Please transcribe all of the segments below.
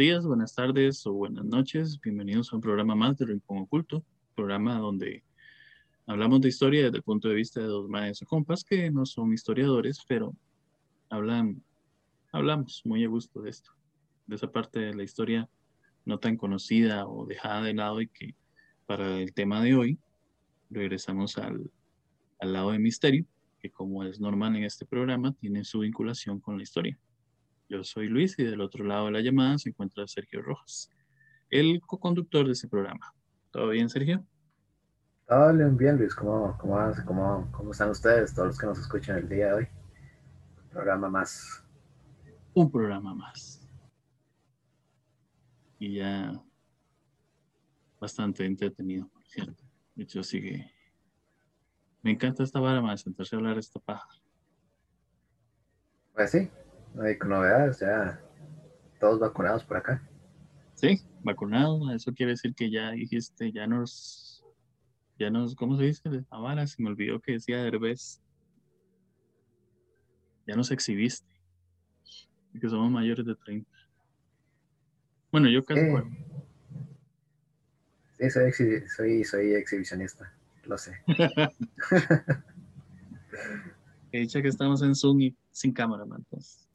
Días, buenas tardes o buenas noches. Bienvenidos a un programa más de Rincón Oculto, programa donde hablamos de historia desde el punto de vista de dos maestros compas que no son historiadores, pero hablan, hablamos muy a gusto de esto, de esa parte de la historia no tan conocida o dejada de lado y que para el tema de hoy regresamos al, al lado de misterio, que como es normal en este programa, tiene su vinculación con la historia. Yo soy Luis y del otro lado de la llamada se encuentra Sergio Rojas, el co-conductor de este programa. ¿Todo bien, Sergio? Todo bien, Luis. ¿Cómo, cómo, cómo, ¿Cómo están ustedes, todos los que nos escuchan el día de hoy? Un programa más. Un programa más. Y ya bastante entretenido, por cierto. De hecho, sigue. Me encanta esta vara más, sentarse a hablar esta paja. Pues sí, no hay novedades, ya todos vacunados por acá. Sí, vacunados, eso quiere decir que ya dijiste, ya nos, ya nos, ¿cómo se dice? Ahora se me olvidó que decía Derbez. Ya nos exhibiste, que somos mayores de 30. Bueno, yo casi. Sí, soy, soy, soy exhibicionista, lo sé. He dicho que estamos en Zoom y sin cámara, entonces.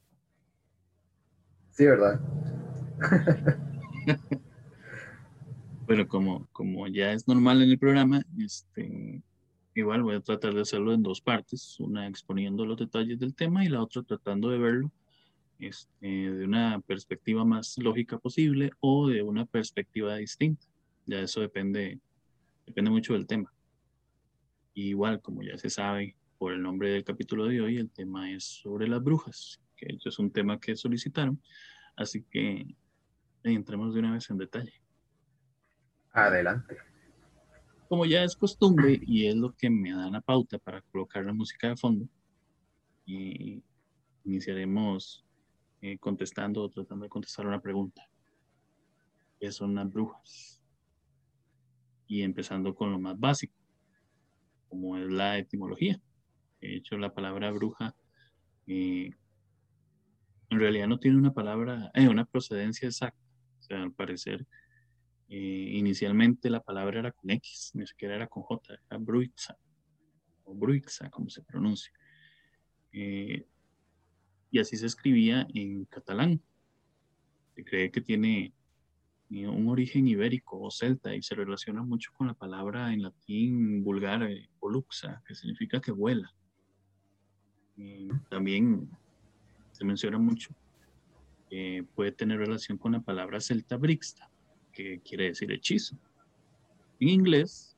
Sí, ¿verdad? bueno, como, como ya es normal en el programa, este, igual voy a tratar de hacerlo en dos partes, una exponiendo los detalles del tema y la otra tratando de verlo este, de una perspectiva más lógica posible o de una perspectiva distinta. Ya eso depende, depende mucho del tema. igual, como ya se sabe por el nombre del capítulo de hoy, el tema es sobre las brujas que es un tema que solicitaron, así que entremos de una vez en detalle. Adelante. Como ya es costumbre y es lo que me da la pauta para colocar la música de fondo, y iniciaremos eh, contestando o tratando de contestar una pregunta. ¿Qué son las brujas? Y empezando con lo más básico, como es la etimología. De hecho, la palabra bruja eh, en realidad no tiene una palabra, eh, una procedencia exacta. O sea, al parecer, eh, inicialmente la palabra era con X, ni siquiera era con J, era bruixa, o bruixa, como se pronuncia. Eh, y así se escribía en catalán. Se cree que tiene un origen ibérico o celta y se relaciona mucho con la palabra en latín vulgar, poluxa, que significa que vuela. también se menciona mucho, puede tener relación con la palabra celta brixta, que quiere decir hechizo. En inglés,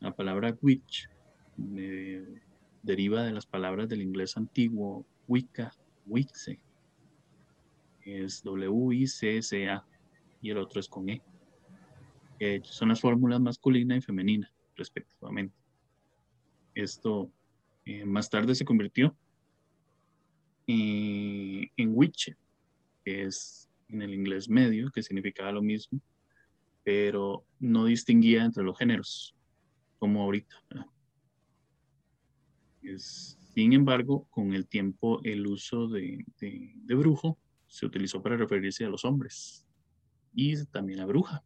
la palabra witch eh, deriva de las palabras del inglés antiguo wicca, wixe, es W-I-C-S-A, y el otro es con E. son las fórmulas masculina y femenina, respectivamente. Esto eh, más tarde se convirtió en witch, que es en el inglés medio, que significaba lo mismo, pero no distinguía entre los géneros, como ahorita. sin embargo, con el tiempo el uso de, de, brujo se utilizó para referirse a los hombres y también a bruja.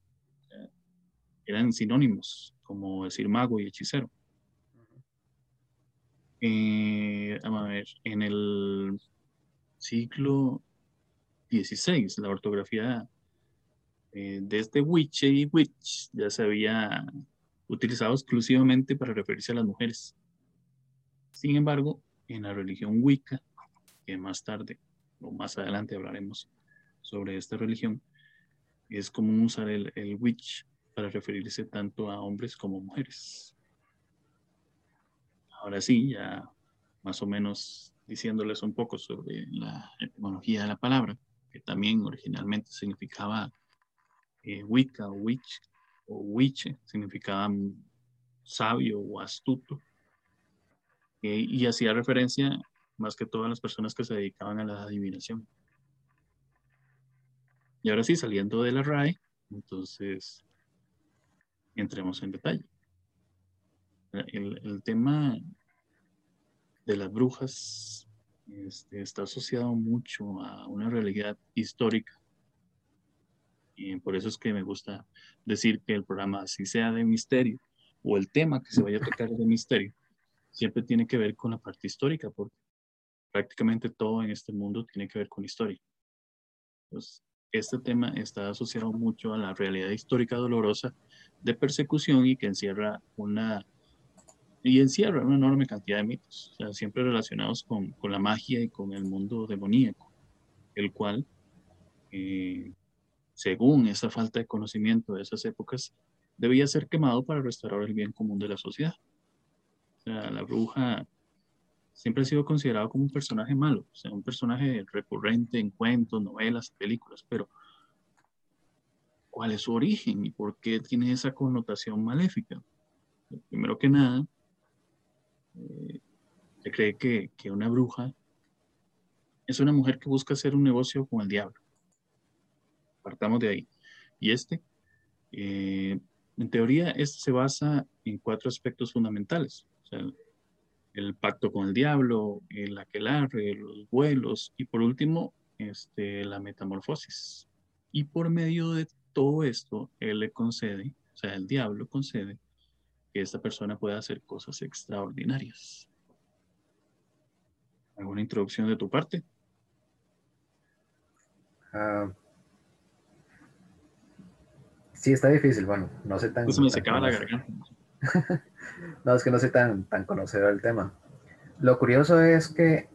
Eran sinónimos, como decir mago y hechicero. Eh, a ver, en el siglo XVI, la ortografía eh, de este witch y witch ya se había utilizado exclusivamente para referirse a las mujeres. Sin embargo, en la religión Wicca, que más tarde o más adelante hablaremos sobre esta religión, es común usar el, el witch para referirse tanto a hombres como mujeres. Ahora sí, ya más o menos diciéndoles un poco sobre la etimología de la palabra, que también originalmente significaba eh, Wicca o Witch o Witch, significaba sabio o astuto, eh, y hacía referencia más que todo a las personas que se dedicaban a la adivinación. Y ahora sí, saliendo de la RAE, entonces entremos en detalle. El tema de las brujas este, está asociado mucho a una realidad histórica Y por eso es que me gusta decir que el programa, si sea de misterio o el tema que se vaya a tocar de misterio, siempre tiene que ver con la parte histórica, porque prácticamente todo en este mundo tiene que ver con historia. Pues, este tema está asociado mucho a la realidad histórica dolorosa de persecución y que encierra una y encierra una enorme cantidad de mitos, siempre relacionados con, con, la magia y con el mundo demoníaco, el cual, eh, según esa falta de conocimiento de esas épocas, debía ser quemado para restaurar el bien común de la sociedad. O sea, la bruja siempre ha sido considerado como un personaje malo, o sea, un personaje recurrente en cuentos, novelas, películas, pero ¿cuál es su origen y por qué tiene esa connotación maléfica? Primero que nada, eh, se cree que, que, una bruja es una mujer que busca hacer un negocio con el diablo. Partamos de ahí. Y este, eh, en teoría, este se basa en cuatro aspectos fundamentales. Sea, el pacto con el diablo, el aquelarre, los vuelos y por último, este, la metamorfosis. Y por medio de todo esto, él le concede, o sea, el diablo concede que esta persona pueda hacer cosas extraordinarias. ¿Alguna introducción de tu parte? Uh, sí, está difícil. Bueno, no sé tan. Pues me secaba la garganta. no, es que no soy tan, tan conocedor del tema. Lo curioso es que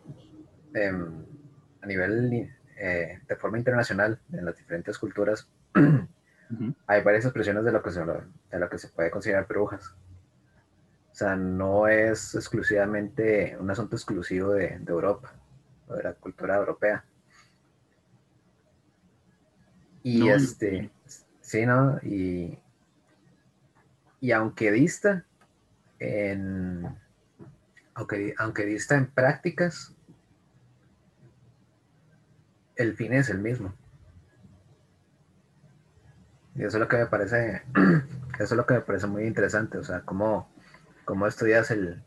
em, a nivel eh, de forma internacional, en las diferentes culturas, hay varias expresiones de lo, que se, de lo que se puede considerar brujas. O sea, no es exclusivamente un asunto exclusivo de, de Europa, o de la cultura europea. Y este, sí, ¿no? Y, y aunque dista en, aunque, aunque dista en prácticas, el fin es el mismo. Y eso es lo que me parece, eso es lo que me parece muy interesante, o sea, cómo, cómo estudias el,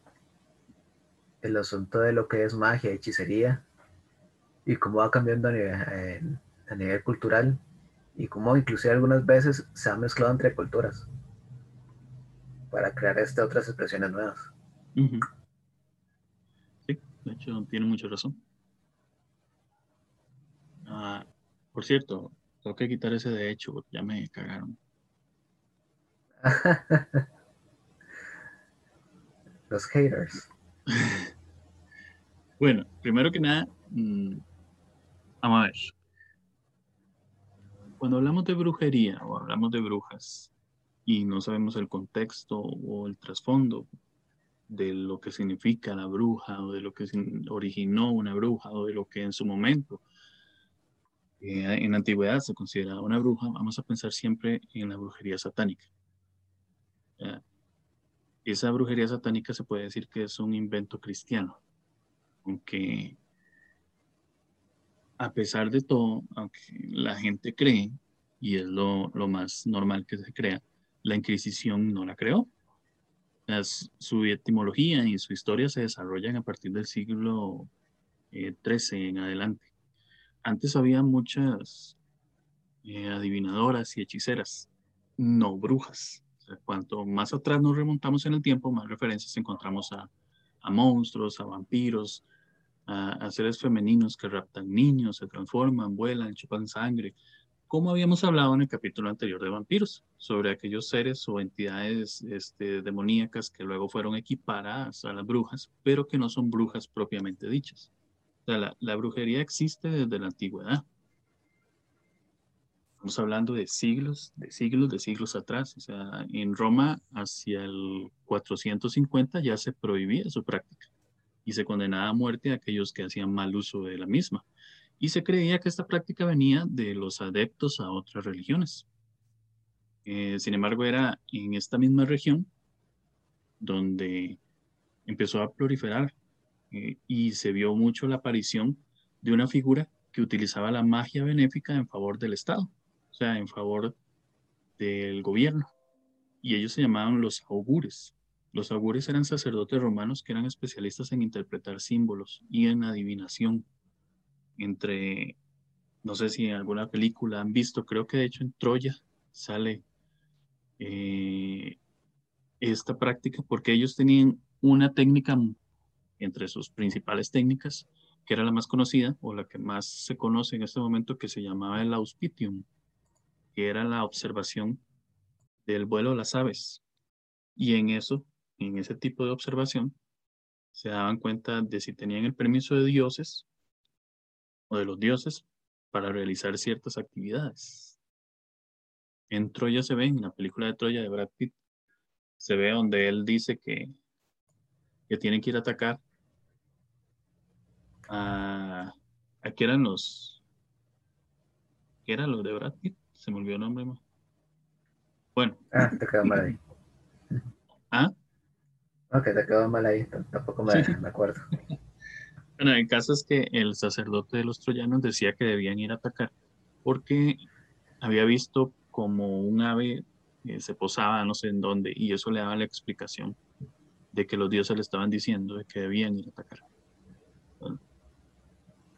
el asunto de lo que es magia, hechicería, y cómo va cambiando a nivel, a nivel cultural, y cómo inclusive algunas veces se ha mezclado entre culturas para crear este, otras expresiones nuevas. Sí, de hecho tiene mucha razón. Ah, por cierto, tengo que quitar ese de hecho porque ya me cagaron. Los haters. bueno, primero que nada, mm, vamos a ver. Cuando hablamos de brujería o hablamos de brujas, y no sabemos el contexto o el trasfondo de lo que significa la bruja o de lo que originó una bruja o de lo que en su momento eh, en antigüedad se consideraba una bruja, vamos a pensar siempre en la brujería satánica. Esa brujería satánica se puede decir que es un invento cristiano, aunque a pesar de todo, aunque la gente cree, y es lo, más normal que se crea, la Inquisición no la creó. su etimología y su historia se desarrollan a partir del siglo XIII eh, en adelante. Antes había muchas eh, adivinadoras y hechiceras, no brujas. Cuanto más atrás nos remontamos en el tiempo, más referencias encontramos a, monstruos, a vampiros, a, seres femeninos que raptan niños, se transforman, vuelan, chupan sangre, como habíamos hablado en el capítulo anterior de vampiros, sobre aquellos seres o entidades este, demoníacas que luego fueron equiparadas a las brujas, pero que no son brujas propiamente dichas. La, brujería existe desde la antigüedad. Estamos hablando de siglos, de siglos, de siglos atrás. O sea, en Roma hacia el 450 ya se prohibía su práctica y se condenaba a muerte a aquellos que hacían mal uso de la misma y se creía que esta práctica venía de los adeptos a otras religiones. Eh, sin embargo, era en esta misma región donde empezó a proliferar eh, y se vio mucho la aparición de una figura que utilizaba la magia benéfica en favor del Estado, en favor del gobierno. Y ellos se llamaban los augures. Los augures eran sacerdotes romanos que eran especialistas en interpretar símbolos y en adivinación entre no sé si en alguna película han visto, creo que de hecho en Troya sale eh, esta práctica porque ellos tenían una técnica entre sus principales técnicas, que era la más conocida o la que más se conoce en este momento, que se llamaba el auspitium, que era la observación del vuelo de las aves. Y en eso, en ese tipo de observación, se daban cuenta de si tenían el permiso de dioses o de los dioses para realizar ciertas actividades. En Troya se ve, en la película de Troya de Brad Pitt, se ve donde él dice que, que tienen que ir a atacar a, a qué eran los, ¿qué eran los de Brad Pitt? Se me olvidó el nombre. Bueno. Ah, te quedó mal ahí. ¿Ah? Ok, te quedó mal ahí, tampoco me, me acuerdo. Bueno, el caso es que el sacerdote de los troyanos decía que debían ir a atacar porque había visto como un ave eh, se posaba no sé en dónde y eso le daba la explicación de que los dioses le estaban diciendo de que debían ir a atacar.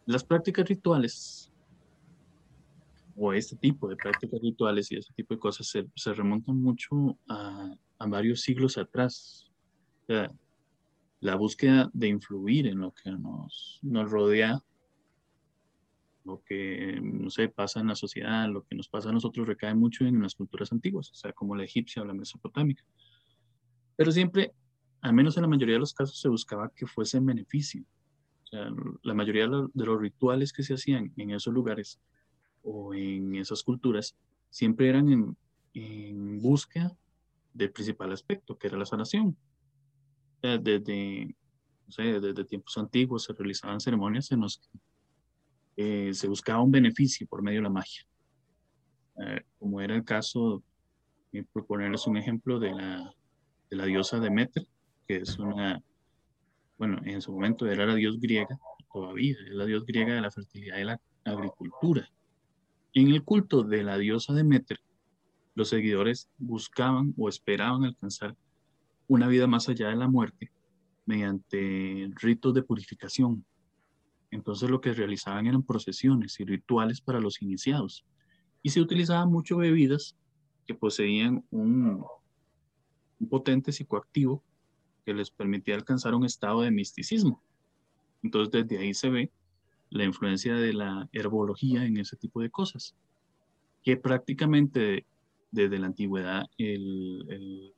las prácticas rituales o este tipo de prácticas rituales y ese tipo de cosas se, remontan mucho a, varios siglos atrás. La búsqueda de influir en lo que nos, rodea, lo que, no pasa en la sociedad, lo que nos pasa a nosotros recae mucho en las culturas antiguas, o sea, como la egipcia o la mesopotámica. Pero siempre, al menos en la mayoría de los casos, se buscaba que fuese en beneficio. La mayoría de los rituales que se hacían en esos lugares o en esas culturas siempre eran en, en búsqueda del principal aspecto, que era la sanación desde, no sé, desde tiempos antiguos se realizaban ceremonias en las que eh, se buscaba un beneficio por medio de la magia. Eh, como era el caso, eh, por ponerles un ejemplo, de la, de la diosa Demeter, que es una, bueno, en su momento era la diosa griega, todavía es la diosa griega de la fertilidad y la agricultura. En el culto de la diosa Demeter, los seguidores buscaban o esperaban alcanzar una vida más allá de la muerte mediante ritos de purificación. Entonces lo que realizaban eran procesiones y rituales para los iniciados. Y se utilizaban mucho bebidas que poseían un, un potente psicoactivo que les permitía alcanzar un estado de misticismo. Entonces desde ahí se ve la influencia de la herbología en ese tipo de cosas, que prácticamente desde la antigüedad el,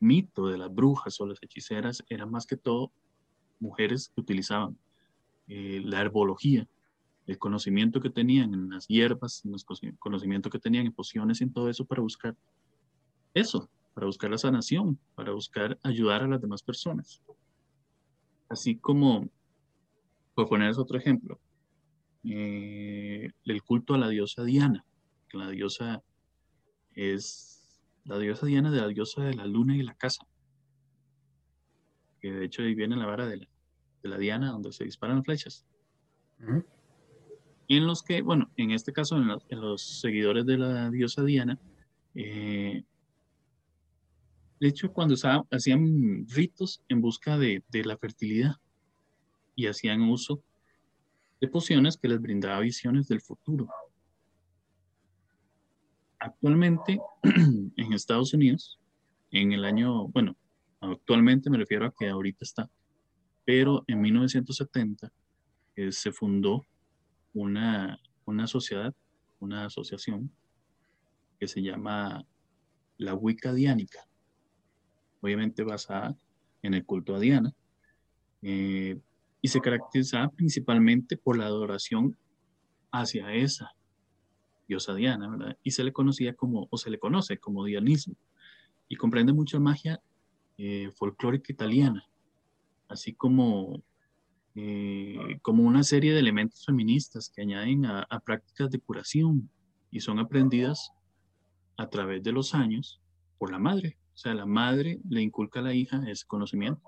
mito de las brujas o las hechiceras era más que todo mujeres que utilizaban eh, la herbología, el conocimiento que tenían en las hierbas, el conocimiento que tenían en pociones y en todo eso para buscar eso, para buscar la sanación, para buscar ayudar a las demás personas. Así como, por ponerles otro ejemplo, eh, el culto a la diosa Diana, que la diosa es la diosa Diana de la diosa de la luna y la casa. Que de hecho ahí viene la vara de la, Diana donde se disparan flechas. En los que, bueno, en este caso, en, los seguidores de la diosa Diana, eh, de hecho, cuando hacían ritos en busca de, de, la fertilidad y hacían uso de pociones que les brindaba visiones del futuro. Actualmente, en Estados Unidos, en el año, bueno, actualmente me refiero a que ahorita está, pero en 1970 eh, se fundó una, una sociedad, una asociación que se llama la Wicca Diánica, obviamente basada en el culto a Diana, eh, y se caracteriza principalmente por la adoración hacia esa diosa Diana, ¿verdad? Y se le conocía como, o se le conoce como dianismo, y comprende mucha magia eh, folclórica italiana, así como, eh, como una serie de elementos feministas que añaden a, prácticas de curación y son aprendidas a través de los años por la madre. O sea, la madre le inculca a la hija ese conocimiento.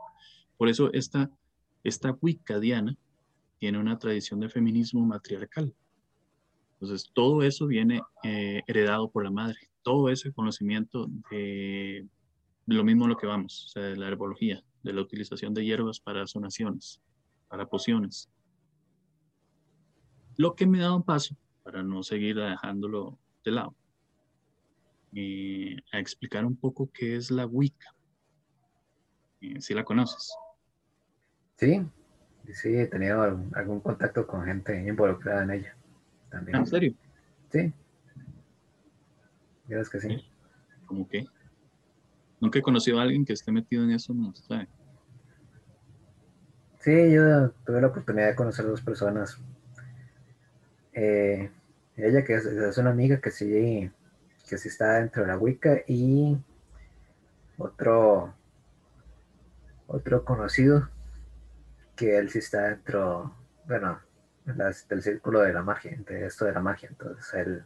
Por eso esta, esta Wicca Diana tiene una tradición de feminismo matriarcal. Entonces, todo eso viene eh, heredado por la madre, todo ese conocimiento de, lo mismo lo que vamos, o sea, de la herbología, de la utilización de hierbas para sonaciones, para pociones. Lo que me da un paso para no seguir dejándolo de lado, a explicar un poco qué es la Wicca. si la conoces. Sí, sí, he tenido algún contacto con gente involucrada en ella. También. ¿En serio? Sí. ¿Crees que sí? ¿Cómo qué? Nunca he conocido a alguien que esté metido en eso, no sabe. Sí, yo tuve la oportunidad de conocer a dos personas. Eh, ella que es, una amiga que sí, que sí está dentro de la Wicca y otro, otro conocido que él sí está dentro, bueno, del círculo de la magia, de esto de la magia. Entonces él,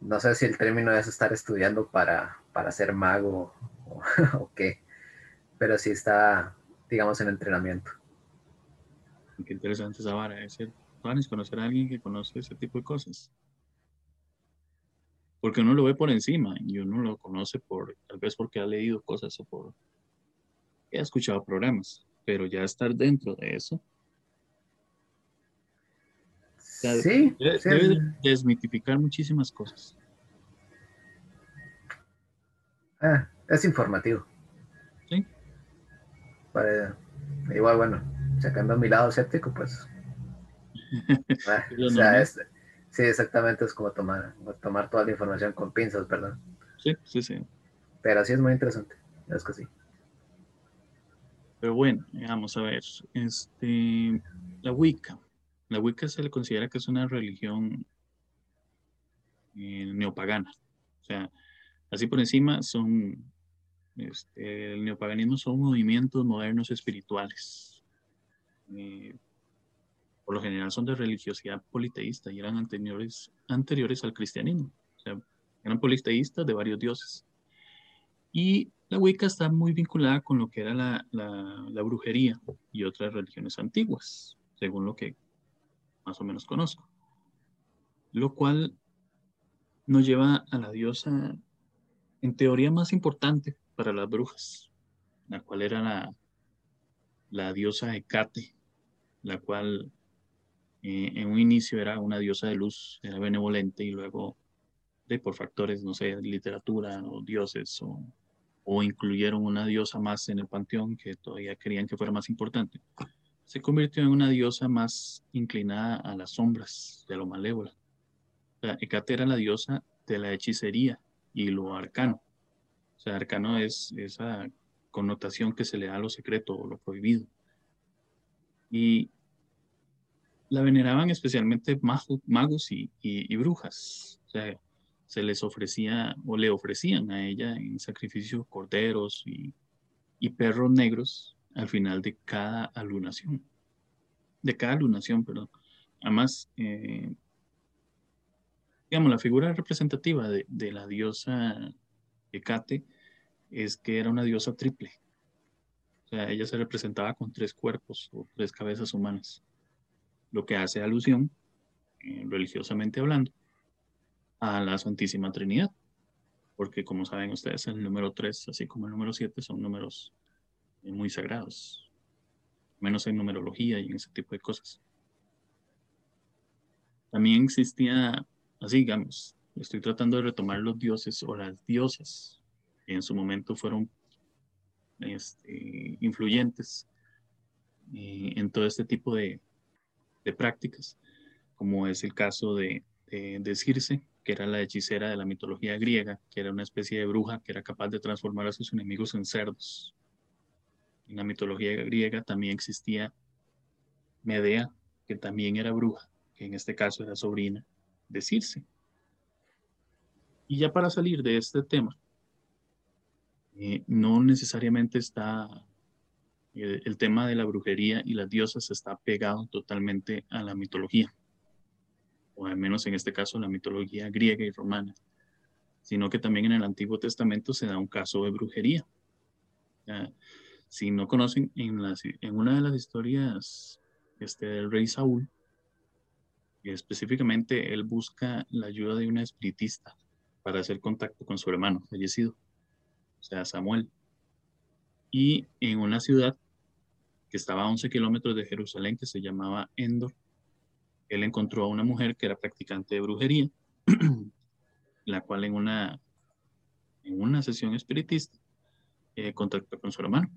no sé si el término es estar estudiando para, para ser mago o, qué, pero sí está, digamos, en entrenamiento. Qué interesante esa vara, es conocer a alguien que conoce ese tipo de cosas. Porque uno lo ve por encima y uno lo conoce por, tal vez porque ha leído cosas o por, ha escuchado programas pero ya estar dentro de eso. sí, debe, desmitificar muchísimas cosas. Ah, es informativo. Sí. igual, bueno, sacando mi lado escéptico, pues. Ah, o sea, sí, exactamente, es como tomar, tomar toda la información con pinzas, ¿verdad? Sí, sí, sí. Pero sí es muy interesante, es que sí. Pero bueno, vamos a ver. Este, la Wicca. La Wicca se le considera que es una religión eh, neopagana. O sea, así por encima son, este, el neopaganismo son movimientos modernos espirituales. Eh, por lo general son de religiosidad politeísta y eran anteriores, anteriores al cristianismo. O sea, eran politeístas de varios dioses. Y la Wicca está muy vinculada con lo que era la, brujería y otras religiones antiguas, según lo que más o menos conozco. Lo cual nos lleva a la diosa, en teoría más importante para las brujas, la cual era la, la diosa Hecate, la cual eh, en un inicio era una diosa de luz, era benevolente y luego, de, por factores, no sé, literatura o dioses o o incluyeron una diosa más en el panteón que todavía querían que fuera más importante, se convirtió en una diosa más inclinada a las sombras, de lo malévola. O sea, Hecate era la diosa de la hechicería y lo arcano. O sea, arcano es esa connotación que se le da a lo secreto o lo prohibido. Y la veneraban especialmente magos, y, y, brujas. O sea, se les ofrecía o le ofrecían a ella en sacrificio corderos y, perros negros al final de cada alunación. De cada alunación, perdón. Además, eh, digamos, la figura representativa de, de, la diosa Hecate es que era una diosa triple. O sea, ella se representaba con tres cuerpos o tres cabezas humanas, lo que hace alusión, eh, religiosamente hablando, a la Santísima Trinidad, porque como saben ustedes, el número 3, así como el número 7, son números muy sagrados, menos en numerología y en ese tipo de cosas. También existía, así digamos, estoy tratando de retomar los dioses o las diosas que en su momento fueron este, influyentes eh, en todo este tipo de, de, prácticas, como es el caso de, de, de Circe, que era la hechicera de la mitología griega, que era una especie de bruja que era capaz de transformar a sus enemigos en cerdos. En la mitología griega también existía Medea, que también era bruja, que en este caso era sobrina de Circe. Y ya para salir de este tema, eh, no necesariamente está eh, el tema de la brujería y las diosas está pegado totalmente a la mitología o al menos en este caso la mitología griega y romana, sino que también en el Antiguo Testamento se da un caso de brujería. si no conocen, en, una de las historias este, del rey Saúl, específicamente él busca la ayuda de una espiritista para hacer contacto con su hermano fallecido, o sea, Samuel. Y en una ciudad que estaba a 11 kilómetros de Jerusalén, que se llamaba Endor, él encontró a una mujer que era practicante de brujería, la cual en una, en una sesión espiritista eh, contactó con su hermano.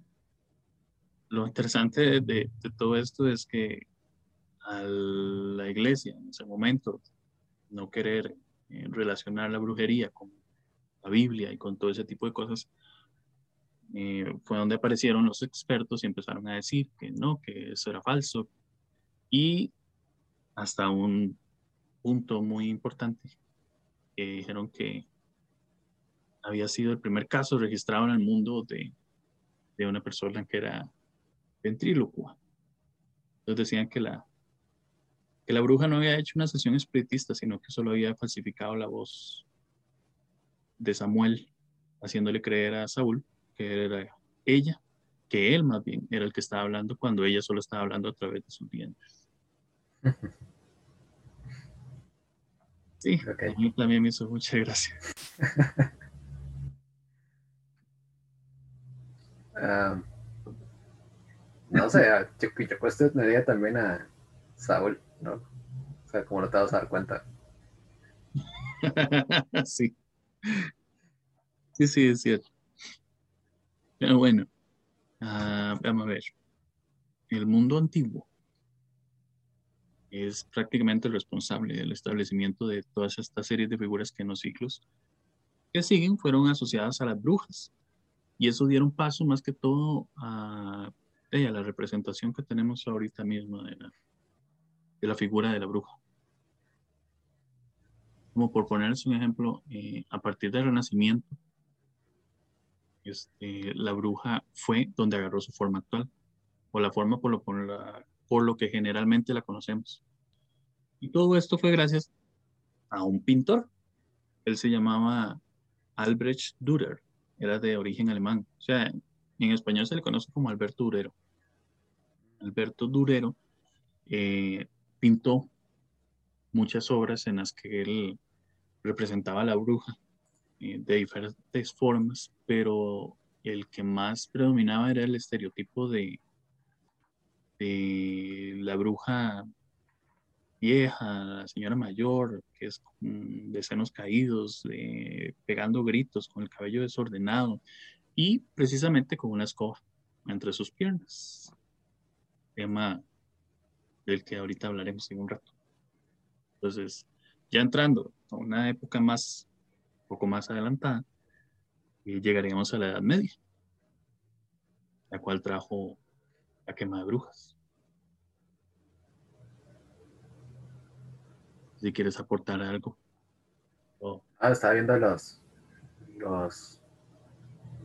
Lo interesante de, todo esto es que a la iglesia en ese momento no querer eh, relacionar la brujería con la Biblia y con todo ese tipo de cosas, eh, fue donde aparecieron los expertos y empezaron a decir que no, que eso era falso. Y hasta un punto muy importante, que dijeron que había sido el primer caso registrado en el mundo de, de una persona que era ventrílocua. Entonces decían que la, que la bruja no había hecho una sesión espiritista, sino que solo había falsificado la voz de Samuel, haciéndole creer a Saúl que era ella, que él más bien era el que estaba hablando cuando ella solo estaba hablando a través de sus dientes. Sí, a mí también me hizo mucha gracia. Ah, no sé, yo, yo cuestionaría también a Saúl, ¿no? O sea, como no te vas a dar cuenta. sí. Sí, sí, es cierto. Pero bueno, uh, vamos a ver. El mundo antiguo es prácticamente el responsable del establecimiento de todas estas series de figuras que en los ciclos que siguen fueron asociadas a las brujas. Y eso dieron paso más que todo a, eh, a la representación que tenemos ahorita mismo de la, de la figura de la bruja. Como por ponerles un ejemplo, eh, a partir del Renacimiento, este, la bruja fue donde agarró su forma actual, o la forma por lo, por, lo que generalmente la conocemos. Y todo esto fue gracias a un pintor. Él se llamaba Albrecht Dürer, era de origen alemán. O sea, en español se le conoce como Alberto Durero. Alberto Durero eh, pintó muchas obras en las que él representaba a la bruja eh, de diferentes formas, pero el que más predominaba era el estereotipo de, de la bruja vieja, la señora mayor, que es de senos caídos, pegando gritos, con el cabello desordenado y precisamente con una escoba entre sus piernas. Tema del que ahorita hablaremos en un rato. Entonces, ya entrando a una época más poco más adelantada, y llegaríamos a la Edad Media, la cual trajo la quema de brujas. Si quieres aportar algo. Ah, estaba viendo los, los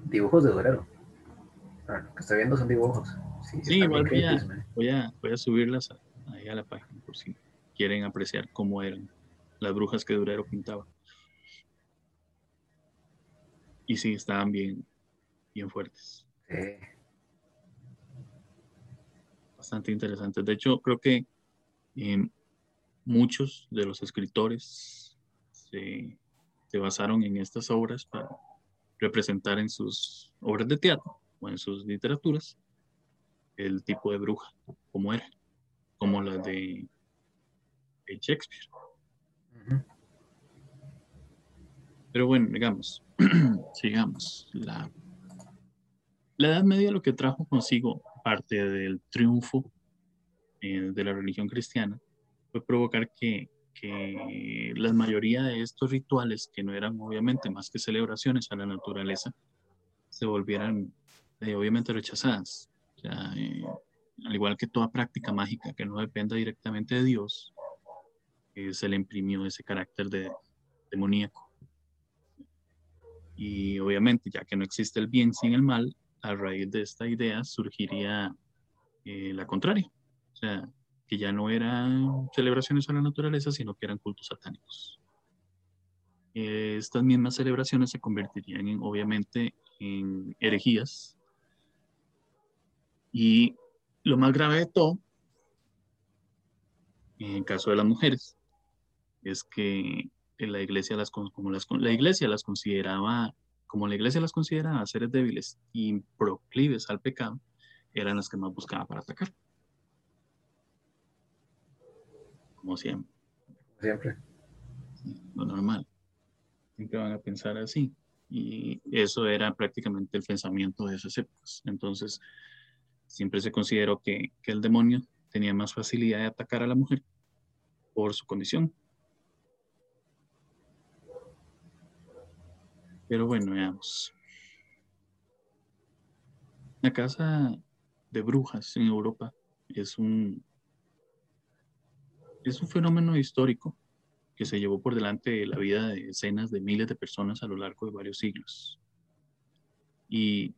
dibujos de Durero. Ah, lo que estoy viendo son dibujos. Sí, igual voy a, voy, a, voy a, subirlas ahí a la página por si quieren apreciar cómo eran las brujas que Durero pintaba. Y sí, estaban bien, bien fuertes. Bastante interesantes. De hecho, creo que eh, muchos de los escritores se, basaron en estas obras para representar en sus obras de teatro o en sus literaturas el tipo de bruja, como era, como la de, Shakespeare. Pero bueno, digamos, sigamos. La, la Edad Media lo que trajo consigo, parte del triunfo eh, de la religión cristiana, fue provocar que, que la mayoría de estos rituales, que no eran obviamente más que celebraciones a la naturaleza, se volvieran eh, obviamente rechazadas. Eh, al igual que toda práctica mágica que no dependa directamente de Dios, se le imprimió ese carácter de demoníaco. Y obviamente, ya que no existe el bien sin el mal, a raíz de esta idea surgiría eh, la contraria. O sea, que ya no eran celebraciones a la naturaleza, sino que eran cultos satánicos. estas mismas celebraciones se convertirían en, obviamente en herejías. Y lo más grave de todo, en caso de las mujeres, es que la iglesia las consideraba, como la iglesia las consideraba seres débiles y proclives al pecado, eran las que más buscaba para atacar. como siempre. Siempre. Lo normal. Siempre van a pensar así. Y eso era prácticamente el pensamiento de esas épocas. Entonces, siempre se consideró que, que el demonio tenía más facilidad de atacar a la mujer por su condición. Pero bueno, veamos. La casa de brujas en Europa es un, es un fenómeno histórico que se llevó por delante la vida de decenas de miles de personas a lo largo de varios siglos. Y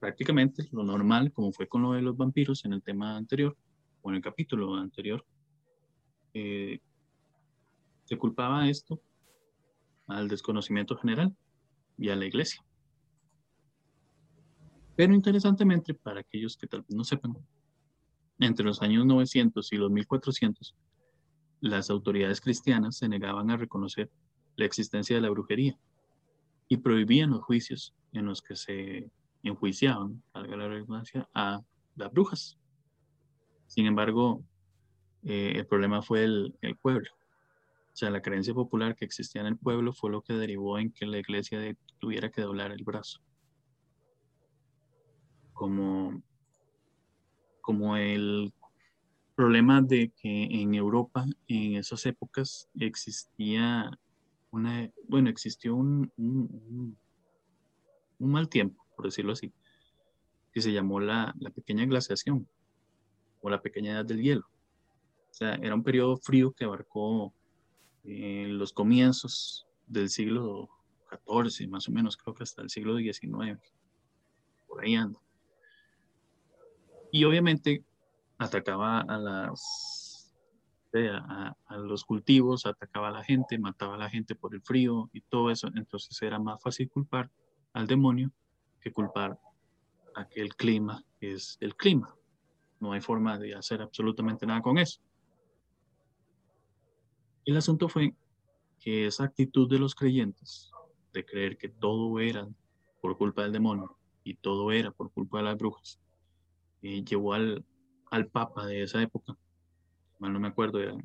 prácticamente lo normal, como fue con lo de los vampiros en el tema anterior, o en el capítulo anterior, eh, se culpaba esto al desconocimiento general y a la iglesia. Pero interesantemente, para aquellos que tal vez no sepan, entre los años 900 y los 1400, las autoridades cristianas se negaban a reconocer la existencia de la brujería y prohibían los juicios en los que se enjuiciaban, valga la a las brujas. Sin embargo, eh, el problema fue el, pueblo. O sea, la creencia popular que existía en el pueblo fue lo que derivó en que la iglesia tuviera que doblar el brazo. Como, como el problema de que en Europa en esas épocas existía una, bueno, existió un, un, mal tiempo, por decirlo así, que se llamó la, la pequeña glaciación o la pequeña edad del hielo. O sea, era un periodo frío que abarcó eh, los comienzos del siglo XIV, más o menos, creo que hasta el siglo XIX. Por ahí anda. Y obviamente atacaba las a, a, los cultivos, atacaba a la gente, mataba a la gente por el frío y todo eso. Entonces era más fácil culpar al demonio que culpar a que el clima es el clima. No hay forma de hacer absolutamente nada con eso. El asunto fue que esa actitud de los creyentes, de creer que todo era por culpa del demonio y todo era por culpa de las brujas, eh, llevó al, al papa de esa época, mal no me acuerdo, era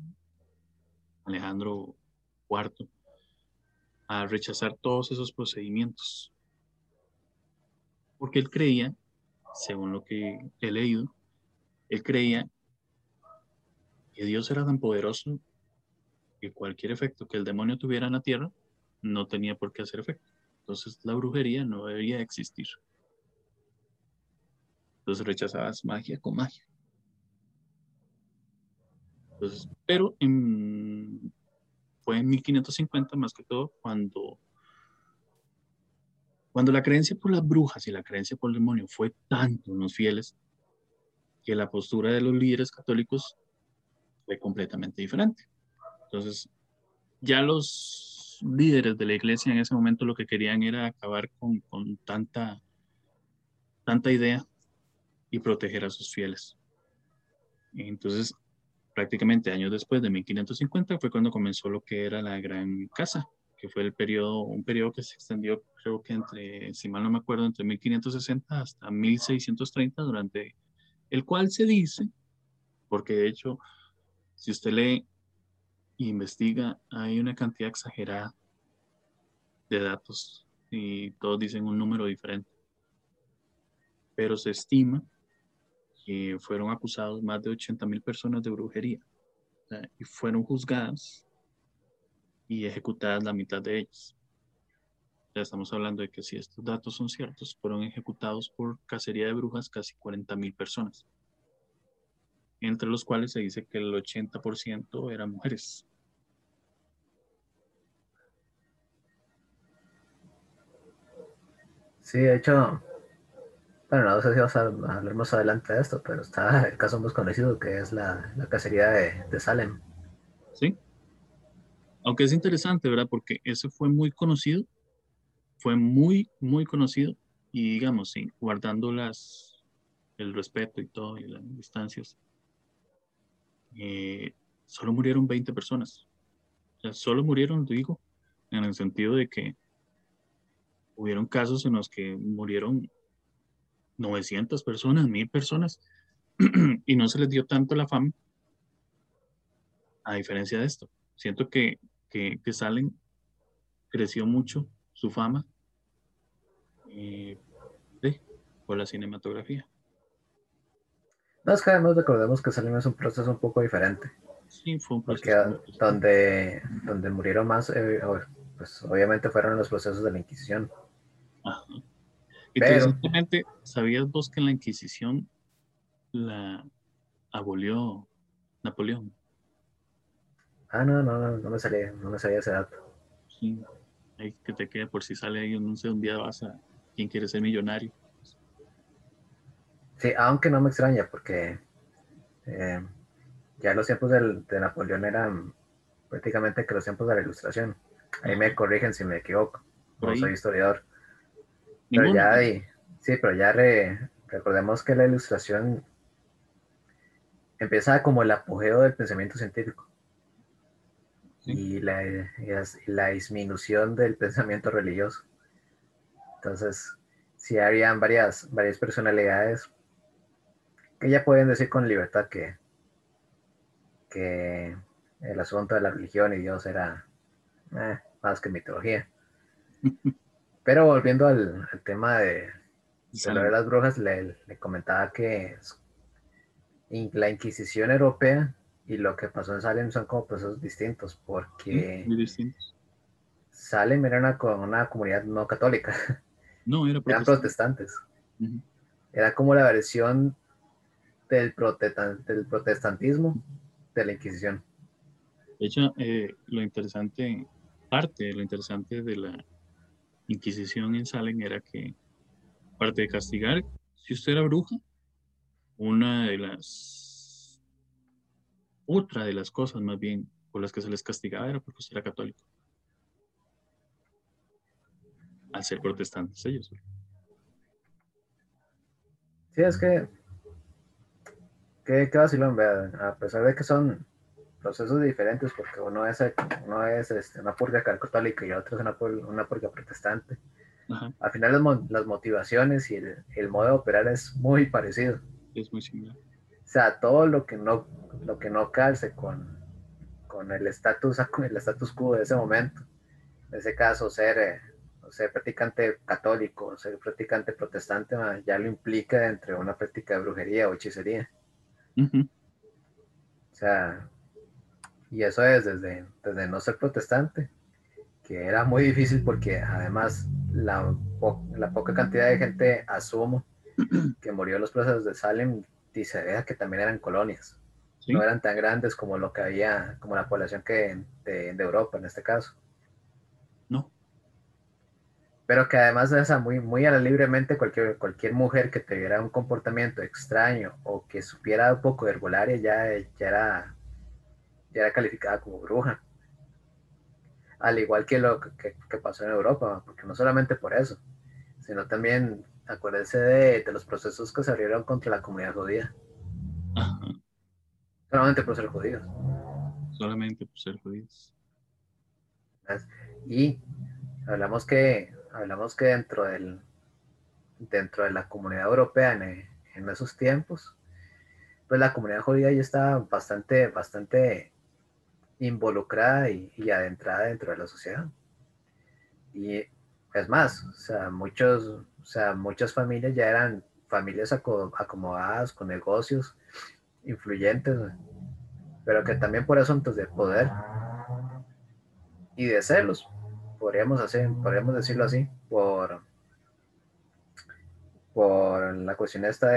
Alejandro IV, a rechazar todos esos procedimientos. Porque él creía, según lo que he leído, él creía que Dios era tan poderoso que cualquier efecto que el demonio tuviera en la tierra no tenía por qué hacer efecto. Entonces la brujería no debería existir. Entonces rechazabas magia con magia. Entonces, pero fue en 1550 más que todo cuando, cuando la creencia por las brujas y la creencia por el demonio fue tanto en los fieles que la postura de los líderes católicos fue completamente diferente. Entonces, ya los líderes de la iglesia en ese momento lo que querían era acabar con, con tanta, tanta idea y proteger a sus fieles. Entonces, prácticamente años después de 1550 fue cuando comenzó lo que era la Gran Casa, que fue el periodo, un periodo que se extendió, creo que entre, si mal no me acuerdo, entre 1560 hasta 1630, durante el cual se dice, porque de hecho, si usted lee investiga, hay una cantidad exagerada de datos y todos dicen un número diferente. Pero se estima que fueron acusados más de 80 mil personas de brujería y fueron juzgadas y ejecutadas la mitad de ellas. Ya estamos hablando de que si estos datos son ciertos, fueron ejecutados por cacería de brujas casi 40 mil personas, entre los cuales se dice que el 80% eran mujeres. Sí, de hecho, bueno, no sé si vamos a hablar más adelante de esto, pero está el caso más conocido que es la, la cacería de, de, Salem. Sí. Aunque es interesante, ¿verdad? Porque ese fue muy conocido, fue muy, muy conocido y digamos, sí, guardando las, el respeto y todo y las distancias, eh, solo murieron 20 personas. O sea, solo murieron, digo, en el sentido de que hubieron casos en los que murieron 900 personas, 1000 personas, y no se les dio tanto la fama a diferencia de esto. Siento que, que, que Salen creció mucho su fama eh, por la cinematografía. No, es que además recordemos que Salem es un proceso un poco diferente. Sí, fue un proceso. Porque donde, donde murieron más, eh, pues obviamente fueron los procesos de la Inquisición. Interesantemente, ¿sabías vos que la Inquisición la abolió Napoleón? Ah, no, no, no, no me salía, no me salía ese dato. Sí, hay que te quede por si sale ahí, no sé, un día vas a quién quiere ser millonario. Sí, aunque no me extraña, porque eh, ya los tiempos de Napoleón eran prácticamente que los tiempos de la ilustración. Ahí me corrigen si me equivoco, no soy historiador. Pero ya sí, pero ya recordemos que la ilustración empieza como el apogeo del pensamiento científico y, la, la, disminución del pensamiento religioso. Entonces, sí habían varias, varias personalidades que ya pueden decir con libertad que, que el asunto de la religión y Dios era eh, más que mitología. Pero volviendo al, tema de, de, las brujas, le, comentaba que la Inquisición europea y lo que pasó en Salem son como procesos distintos, porque Salem era una, una comunidad no católica. No, era eran protestantes. Era como la versión del, del protestantismo de la Inquisición. De hecho, eh, lo interesante, parte lo interesante de la Inquisición en Salem era que, aparte de castigar, si usted era bruja, una de las, otra de las cosas más bien por las que se les castigaba era porque usted era católico. Al ser protestantes ellos. Sí, es que qué, qué vacilón, a pesar de que son procesos diferentes, porque uno es, uno es este, una purga católica y otro es una, una purga protestante. Al final las, motivaciones y el, modo de operar es muy parecido. Es muy similar. O sea, todo lo que no, lo que no calce con, con el estatus el status quo de ese momento. En ese caso, ser, eh, ser practicante católico, ser practicante protestante, ya lo implica entre una práctica de brujería o hechicería. O sea, y eso es desde, desde no ser protestante, que era muy difícil porque además la, la poca cantidad de gente, asumo, que murió en los procesos de Salem, dice que también eran colonias. No eran tan grandes como lo que había, como la población que de, de Europa en este caso. No pero que además de esa, muy, muy a la libremente, cualquier, cualquier mujer que tuviera un comportamiento extraño o que supiera un poco de herbolaria ya, ya, era, ya era calificada como bruja. Al igual que lo que, pasó en Europa, porque no solamente por eso, sino también acuérdense de, de los procesos que se abrieron contra la comunidad judía. Solamente por ser judíos. Solamente por ser judíos. Y hablamos que hablamos que dentro del dentro de la comunidad europea en, esos tiempos, pues la comunidad judía ya estaba bastante, bastante involucrada y, adentrada dentro de la sociedad. Y es más, o sea, muchos, o sea, muchas familias ya eran familias acomodadas con negocios influyentes, pero que también por asuntos de poder y de celos, podríamos hacer, podríamos decirlo así, por, por la cuestión esta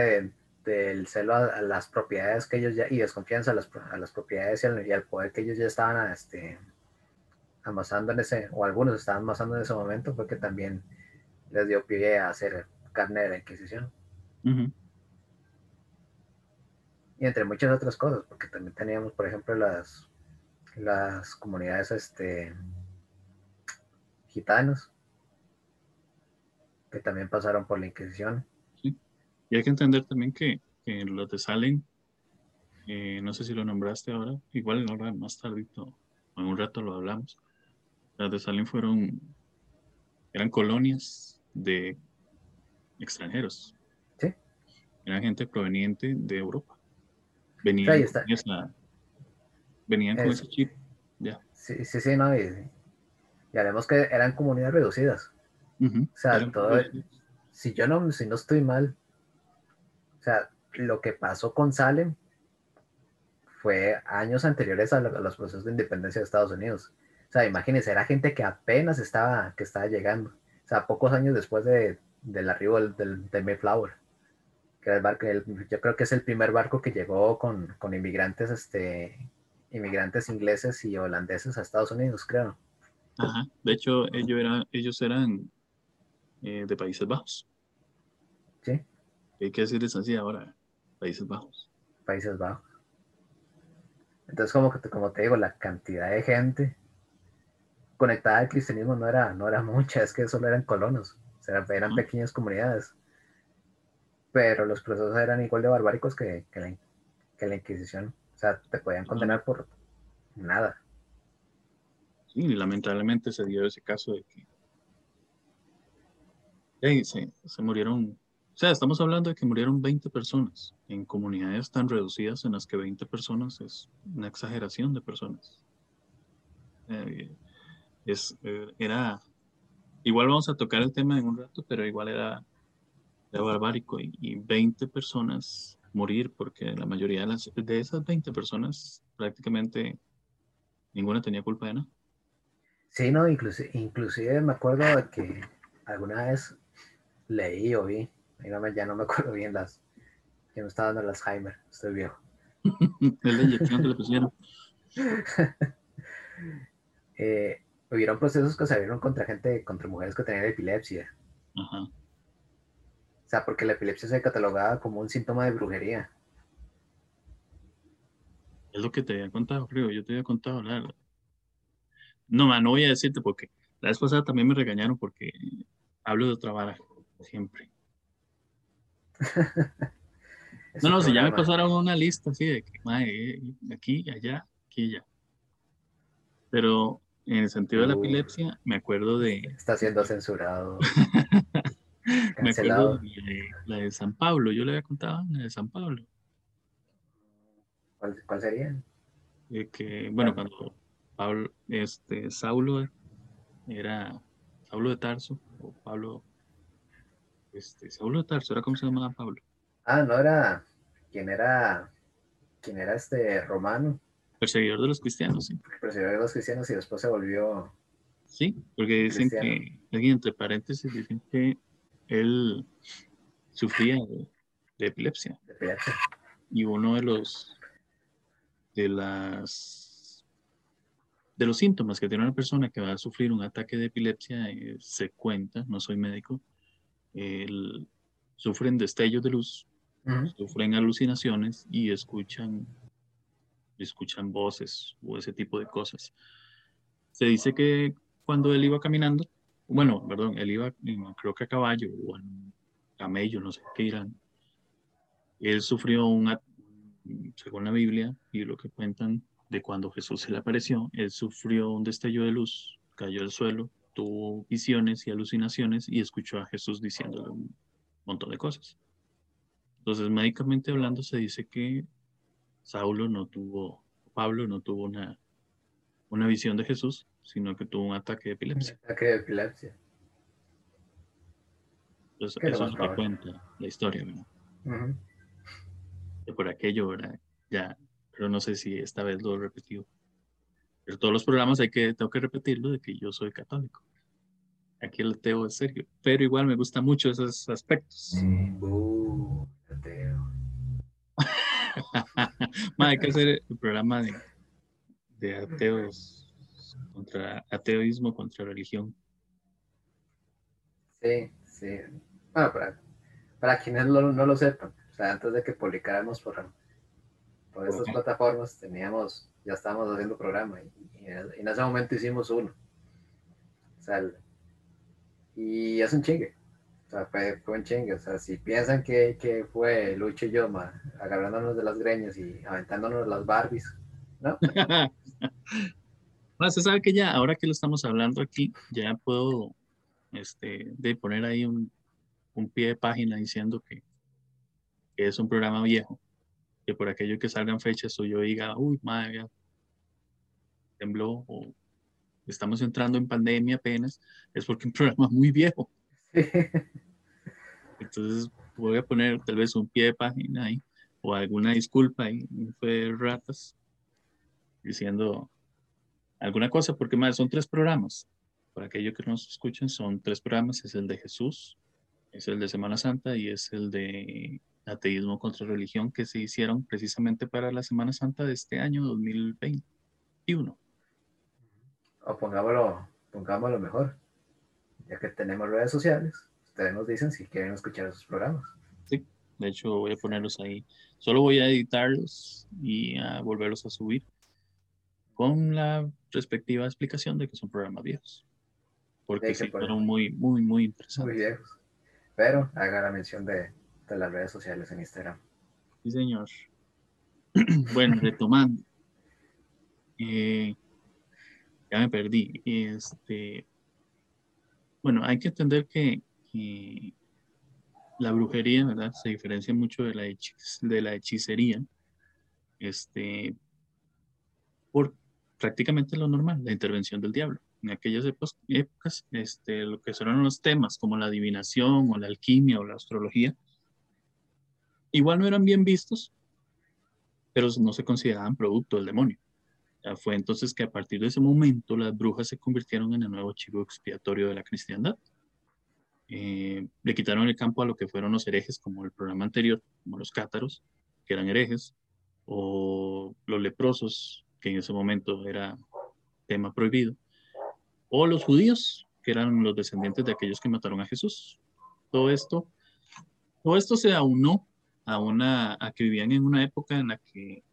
del celo a, las propiedades que ellos ya, y desconfianza a las, a las propiedades y al, poder que ellos ya estaban este, amasando en ese, o algunos estaban amasando en ese momento, fue que también les dio pie a hacer carne de la Inquisición. Y entre muchas otras cosas, porque también teníamos, por ejemplo, las, las comunidades este, gitanos, que también pasaron por la Inquisición. Y hay que entender también que, que los de Salem, eh, no sé si lo nombraste ahora, igual ahora más tardito, en un rato lo hablamos. Los de Salem fueron, eran colonias de extranjeros. Sí. Eran gente proveniente de Europa. Venían, venían con ese chip. Ya. Sí, sí, sí, no. Y, y que eran comunidades reducidas. O sea, todo, si yo no, si no estoy mal, o sea, lo que pasó con Salem fue años anteriores a, los procesos de independencia de Estados Unidos. O sea, imagínense, era gente que apenas estaba, que estaba llegando. O sea, pocos años después de, del arribo del, del, Mayflower. Que era el barco, yo creo que es el primer barco que llegó con, con inmigrantes, este, inmigrantes ingleses y holandeses a Estados Unidos, creo. Ajá. De hecho, ellos eran, ellos eran eh, de Países Bajos. Sí. ¿Qué hay que decirles así ahora? Países Bajos. Países Bajos. Entonces, como, que, como te digo, la cantidad de gente conectada al cristianismo no era, no era mucha, es que solo eran colonos, o sea, eran pequeñas comunidades. Pero los procesos eran igual de barbáricos que, que, la, que la Inquisición. O sea, te podían condenar por nada. Sí, lamentablemente se dio ese caso de que se, se murieron, o sea, estamos hablando de que murieron 20 personas en comunidades tan reducidas en las que 20 personas es una exageración de personas. Eh, es, eh, era, igual vamos a tocar el tema en un rato, pero igual era, era barbárico y, y 20 personas morir porque la mayoría de, las, de esas 20 personas prácticamente ninguna tenía culpa de nada. Sí, no, inclusive, inclusive me acuerdo de que alguna vez leí o vi, ya no me acuerdo bien las, que me estaba dando el Alzheimer, estoy viejo. el que le pusieron. eh, hubieron procesos que se abrieron contra gente, contra mujeres que tenían epilepsia. Ajá. O sea, porque la epilepsia se catalogaba como un síntoma de brujería. Es lo que te había contado, creo. Yo te había contado, la No, no voy a decirte porque la vez pasada también me regañaron porque hablo de otra vara siempre. no, no, si ya me pasaron una lista así de que, madre, aquí, allá, aquí, allá. Pero en el sentido de la epilepsia, me acuerdo de. Está siendo censurado. me acuerdo de la de San Pablo, yo le había contado la de San Pablo. ¿Cuál, cuál sería? De que, bueno, cuando Pablo, este, Saulo era Saulo de Tarso, o Pablo este, Saulo Tarso, ¿era cómo se llamaba Pablo? Ah, no era, ¿quién era, quién era este romano? Perseguidor de los cristianos, sí. Perseguidor de los cristianos y después se volvió... Sí, porque dicen que, alguien entre paréntesis, dicen que él sufría de, epilepsia. De epilepsia. Y uno de los, de las, de los síntomas que tiene una persona que va a sufrir un ataque de epilepsia eh, se cuenta, no soy médico, el, sufren destellos de luz, sufren alucinaciones y escuchan, escuchan voces o ese tipo de cosas. Se dice que cuando él iba caminando, bueno, perdón, él iba, creo que a caballo o en camello, no sé qué irán, él sufrió un, según la Biblia y lo que cuentan de cuando Jesús se le apareció, él sufrió un destello de luz, cayó al suelo, tuvo visiones y alucinaciones y escuchó a Jesús diciéndole un montón de cosas. Entonces, médicamente hablando, se dice que Saulo no tuvo, Pablo no tuvo una, una visión de Jesús, sino que tuvo un ataque de epilepsia. Un ataque de epilepsia. Entonces, eso es lo que cuenta la historia, ¿verdad? por aquello, ¿verdad? Ya, pero no sé si esta vez lo he Pero todos los programas hay que, tengo que repetirlo de que yo soy católico. Aquí el ateo es serio, pero igual me gustan mucho esos aspectos. ateo. hay que hacer el programa de, de ateos contra ateísmo contra religión. Sí, sí. Bueno, para, para quienes no, no, lo sepan, o sea, antes de que publicáramos por, por estas plataformas, teníamos ya estábamos haciendo programa y, en ese momento hicimos uno. O sea, y es un chingue. O sea, fue, un chingue. O sea, si piensan que, que fue Lucho y yo agarrándonos de las greñas y aventándonos las Barbies, ¿no? bueno, se sabe que ya, ahora que lo estamos hablando aquí, ya puedo este, de poner ahí un, un pie de página diciendo que, que es un programa viejo que por aquello que salgan fechas o yo diga, uy, madre, tembló o estamos entrando en pandemia apenas, es porque un programa muy viejo. Entonces voy a poner tal vez un pie de página ahí o alguna disculpa ahí, fue ratas, diciendo alguna cosa, porque más son tres programas. Para aquellos que nos escuchen, son tres programas, es el de Jesús, es el de Semana Santa y es el de ateísmo contra religión que se hicieron precisamente para la Semana Santa de este año 2021. O pongámoslo, pongámoslo mejor, ya que tenemos redes sociales, ustedes nos dicen si quieren escuchar esos programas. Sí, de hecho voy a ponerlos ahí. Solo voy a editarlos y a volverlos a subir con la respectiva explicación de que son programas viejos. Porque sí, fueron muy, muy, muy interesantes. Muy viejos. Pero haga la mención de, de las redes sociales en Instagram. Sí, señor. bueno, retomando. Eh, ya me perdí. Este, bueno, hay que entender que, la brujería, ¿verdad? Se diferencia mucho de la, de la hechicería. Este, por prácticamente lo normal, la intervención del diablo. En aquellas épocas, este, lo que son los temas como la adivinación o la alquimia o la astrología, igual no eran bien vistos, pero no se consideraban producto del demonio. fue entonces que a partir de ese momento las brujas se convirtieron en el nuevo chivo expiatorio de la cristiandad. Eh, le quitaron el campo a lo que fueron los herejes, como el programa anterior, como los cátaros, que eran herejes, o los leprosos, que en ese momento era tema prohibido, o los judíos, que eran los descendientes de aquellos que mataron a Jesús. Todo esto, todo esto se aunó a, una, a que vivían en una época en la que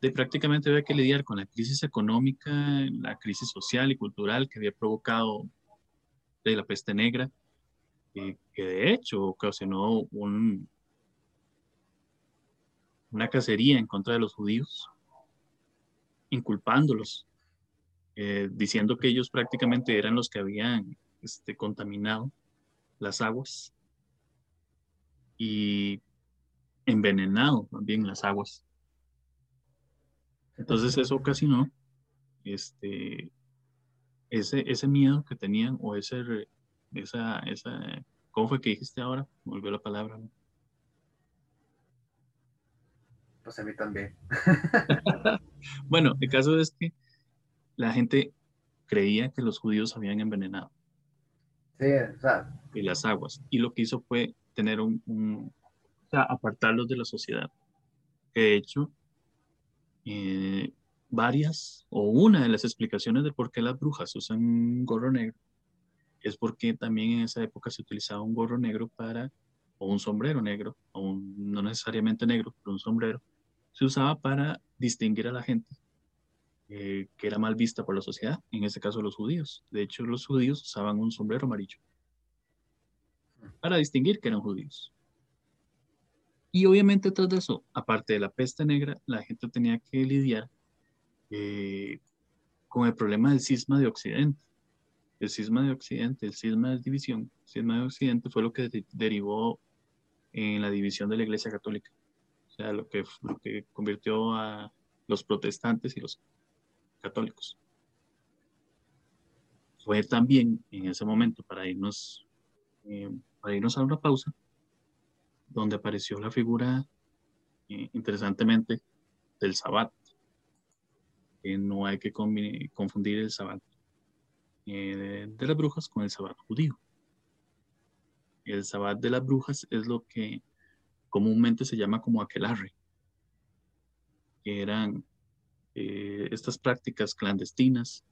de prácticamente había que lidiar con la crisis económica, la crisis social y cultural que había provocado de la peste negra, que de hecho ocasionó un, una cacería en contra de los judíos, inculpándolos, eh, diciendo que ellos prácticamente eran los que habían este, contaminado las aguas. Y envenenado también las aguas. Entonces eso casi no, este, ese, ese miedo que tenían o ese, esa, esa, ¿cómo fue que dijiste ahora? volvió la palabra. Pues a mí también. bueno, el caso es que la gente creía que los judíos habían envenenado. Sí, Y las aguas. Y lo que hizo fue tener un, apartarlos de la sociedad. De hecho, eh, varias o una de las explicaciones de por qué las brujas usan un gorro negro es porque también en esa época se utilizaba un gorro negro para, o un sombrero negro, o no necesariamente negro, pero un sombrero, se usaba para distinguir a la gente eh, que era mal vista por la sociedad, en este caso los judíos. De hecho, los judíos usaban un sombrero amarillo para distinguir que eran judíos. Y obviamente tras de eso, aparte de la peste negra, la gente tenía que lidiar eh, con el problema del cisma de Occidente. El cisma de Occidente, el cisma de división, el cisma de Occidente fue lo que derivó en la división de la Iglesia Católica. O sea, lo que, convirtió a los protestantes y los católicos. Fue también en ese momento, para irnos, eh, para irnos a una pausa, donde apareció la figura, eh, interesantemente, del Sabbat. Que no hay que confundir el Sabbat eh, de, las brujas con el Sabbat judío. El Sabbat de las brujas es lo que comúnmente se llama como aquelarre, que eran eh, estas prácticas clandestinas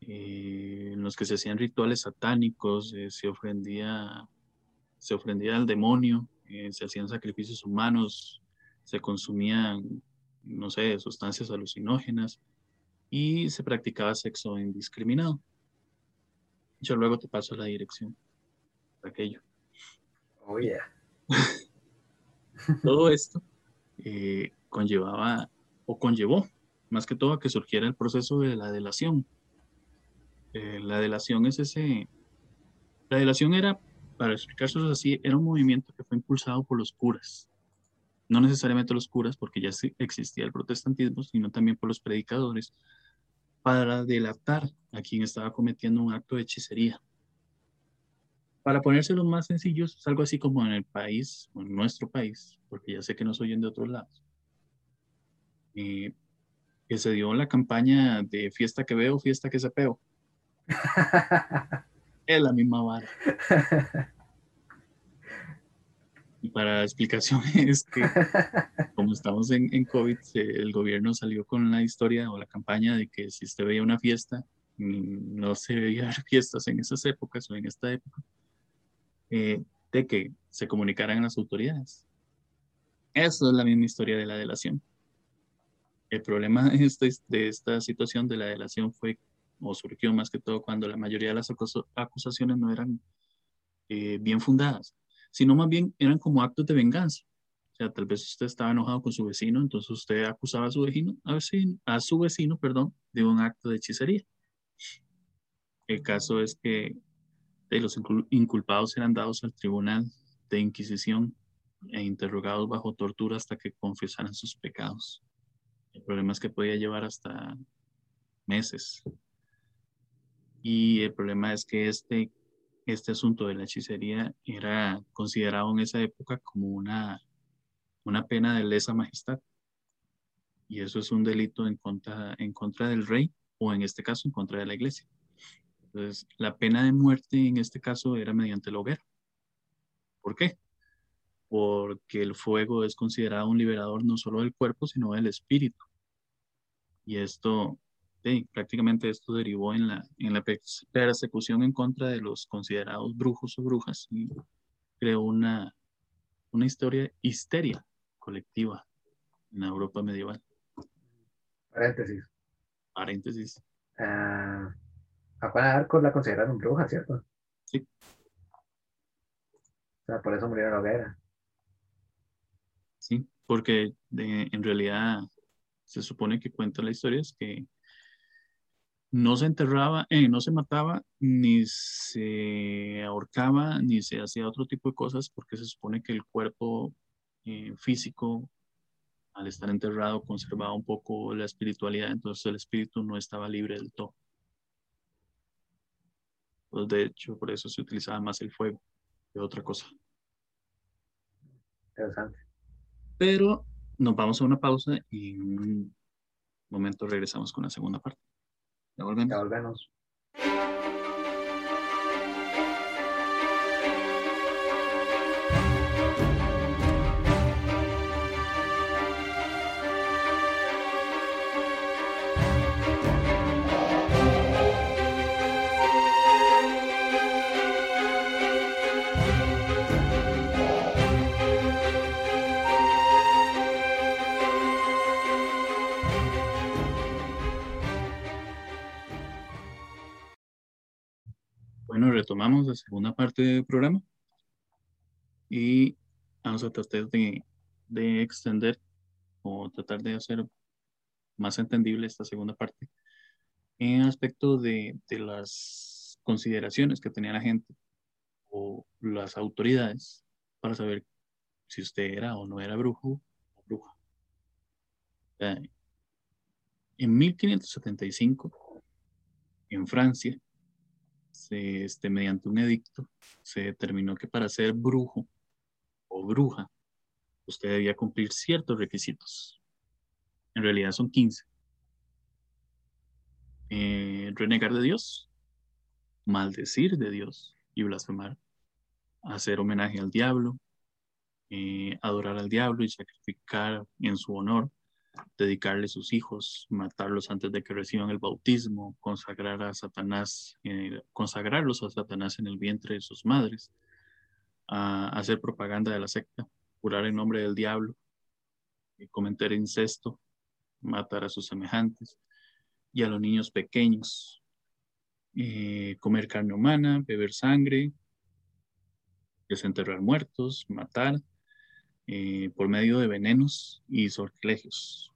en los que se hacían rituales satánicos, se ofrendía se ofrendía al demonio eh, se hacían sacrificios humanos, se consumían, no sé, sustancias alucinógenas y se practicaba sexo indiscriminado. Yo luego te paso la dirección de aquello. Oh, yeah. todo esto eh, conllevaba o conllevó más que todo a que surgiera el proceso de la delación. Eh, la delación es ese, la delación era para explicárselo así, era un movimiento que fue impulsado por los curas. No necesariamente los curas, porque ya existía el protestantismo, sino también por los predicadores, para delatar a quien estaba cometiendo un acto de hechicería. Para ponérselo más sencillos, es algo así como en el país, en nuestro país, porque ya sé que nos oyen de otros lados, eh, que se dio la campaña de fiesta que veo, fiesta que se peo. es la misma vara. Y para explicación es que, como estamos en, en COVID, el gobierno salió con la historia o la campaña de que si usted veía una fiesta, no se veía fiestas en esas épocas o en esta época, eh, de que se comunicaran las autoridades. Eso es la misma historia de la delación. El problema de esta, de esta situación de la delación fue, o surgió más que todo, cuando la mayoría de las acusaciones no eran eh, bien fundadas sino más bien eran como actos de venganza. O sea, tal vez usted estaba enojado con su vecino, entonces usted acusaba a su vecino, a, a su vecino, perdón, de un acto de hechicería. El caso es que de los inculpados eran dados al tribunal de Inquisición e interrogados bajo tortura hasta que confesaran sus pecados. El problema es que podía llevar hasta meses. Y el problema es que este este asunto de la hechicería era considerado en esa época como una, una pena de lesa majestad. Y eso es un delito en contra, en contra del rey o en este caso en contra de la iglesia. Entonces, la pena de muerte en este caso era mediante la hoguera. ¿Por qué? Porque el fuego es considerado un liberador no solo del cuerpo, sino del espíritu. Y esto sí, prácticamente esto derivó en la, en la persecución en contra de los considerados brujos o brujas y creó una, una historia histeria colectiva en la Europa medieval. Paréntesis. Paréntesis. Uh, a Juana la consideraron bruja, ¿cierto? Sí. O sea, por eso murió en la hoguera. Sí, porque en realidad se supone que cuenta la historia es que no se enterraba, eh, no se mataba, ni se ahorcaba, ni se hacía otro tipo de cosas, porque se supone que el cuerpo eh, físico, al estar enterrado, conservaba un poco la espiritualidad, entonces el espíritu no estaba libre del todo. Pues de hecho, por eso se utilizaba más el fuego que otra cosa. Interesante. Pero nos vamos a una pausa y en un momento regresamos con la segunda parte. Ya retomamos la segunda parte del programa y vamos a tratar de, de extender o tratar de hacer más entendible esta segunda parte en aspecto de, de, las consideraciones que tenía la gente o las autoridades para saber si usted era o no era brujo o bruja. En 1575, en Francia, este, mediante un edicto, se determinó que para ser brujo o bruja, usted debía cumplir ciertos requisitos. En realidad son 15. Eh, renegar de Dios, maldecir de Dios y blasfemar, hacer homenaje al diablo, eh, adorar al diablo y sacrificar en su honor, dedicarle sus hijos, matarlos antes de que reciban el bautismo, consagrar a Satanás, eh, consagrarlos a Satanás en el vientre de sus madres, a hacer propaganda de la secta, curar en nombre del diablo, y cometer incesto, matar a sus semejantes y a los niños pequeños, eh, comer carne humana, beber sangre, desenterrar muertos, matar, eh, por medio de venenos y sortilegios,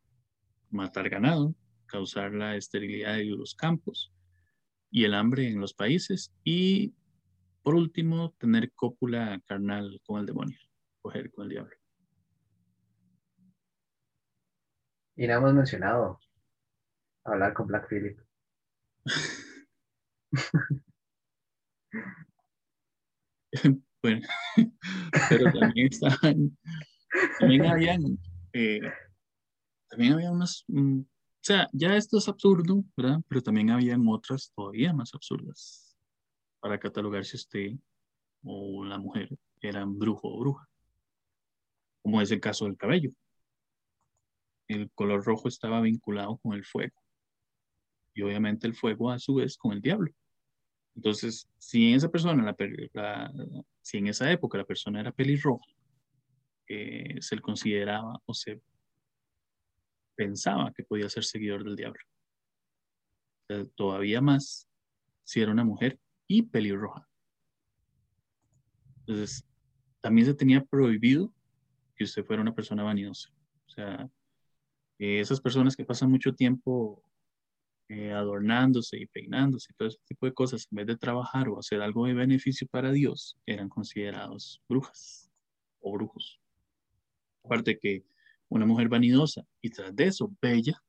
matar ganado, causar la esterilidad de los campos y el hambre en los países y por último tener cópula carnal con el demonio, coger con el diablo. Y no hemos mencionado hablar con Black Phillip. bueno, pero también estaban, también habían, eh, también había unas, mm, o sea, ya esto es absurdo, ¿verdad? Pero también habían otras todavía más absurdas para catalogar si usted o la mujer eran brujo o bruja, como es el caso del cabello. El color rojo estaba vinculado con el fuego y obviamente el fuego a su vez con el diablo. Entonces, si esa persona, la, si en esa época la persona era pelirroja, eh, se le consideraba o se pensaba que podía ser seguidor del diablo. todavía más si era una mujer y pelirroja. Entonces, también se tenía prohibido que usted fuera una persona vanidosa. O sea, esas personas que pasan mucho tiempo eh, adornándose y peinándose y todo ese tipo de cosas, en vez de trabajar o hacer algo de beneficio para Dios, eran considerados brujas o brujos. Aparte que una mujer vanidosa y tras de eso bella,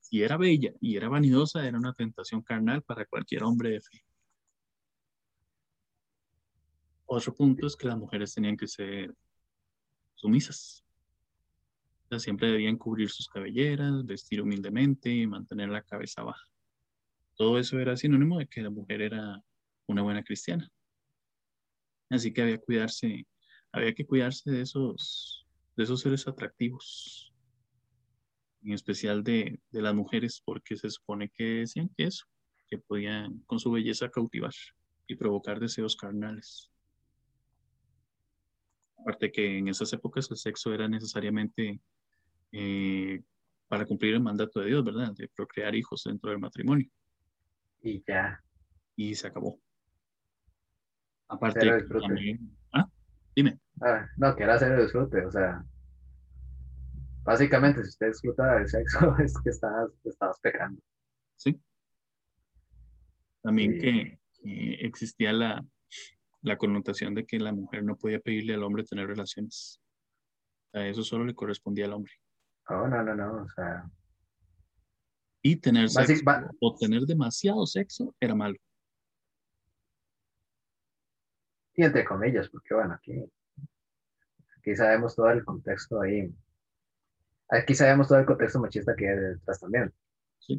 si era bella y era vanidosa, era una tentación carnal para cualquier hombre de fe. Otro punto es que las mujeres tenían que ser sumisas siempre debían cubrir sus cabelleras, vestir humildemente y mantener la cabeza baja. Todo eso era sinónimo de que la mujer era una buena cristiana. Así que había, cuidarse, había que cuidarse de esos, de esos seres atractivos, en especial de, de las mujeres, porque se supone que decían que eso, que podían con su belleza cautivar y provocar deseos carnales. Aparte que en esas épocas el sexo era necesariamente eh, para cumplir el mandato de Dios, ¿verdad? De procrear hijos dentro del matrimonio. Y ya. Y se acabó. Aparte, también, ¿ah? Dime. Ah, no, que era hacer el disfrute, o sea, básicamente si usted disfruta del sexo es que estabas, estabas pecando. Sí. También que, existía la, la connotación de que la mujer no podía pedirle al hombre tener relaciones. A eso solo le correspondía al hombre. Oh, no, no, no, o sea. Y tener sexo o tener demasiado sexo era malo. Y entre comillas, porque bueno, aquí, aquí sabemos todo el contexto ahí. Aquí sabemos todo el contexto machista que hay detrás también. Sí.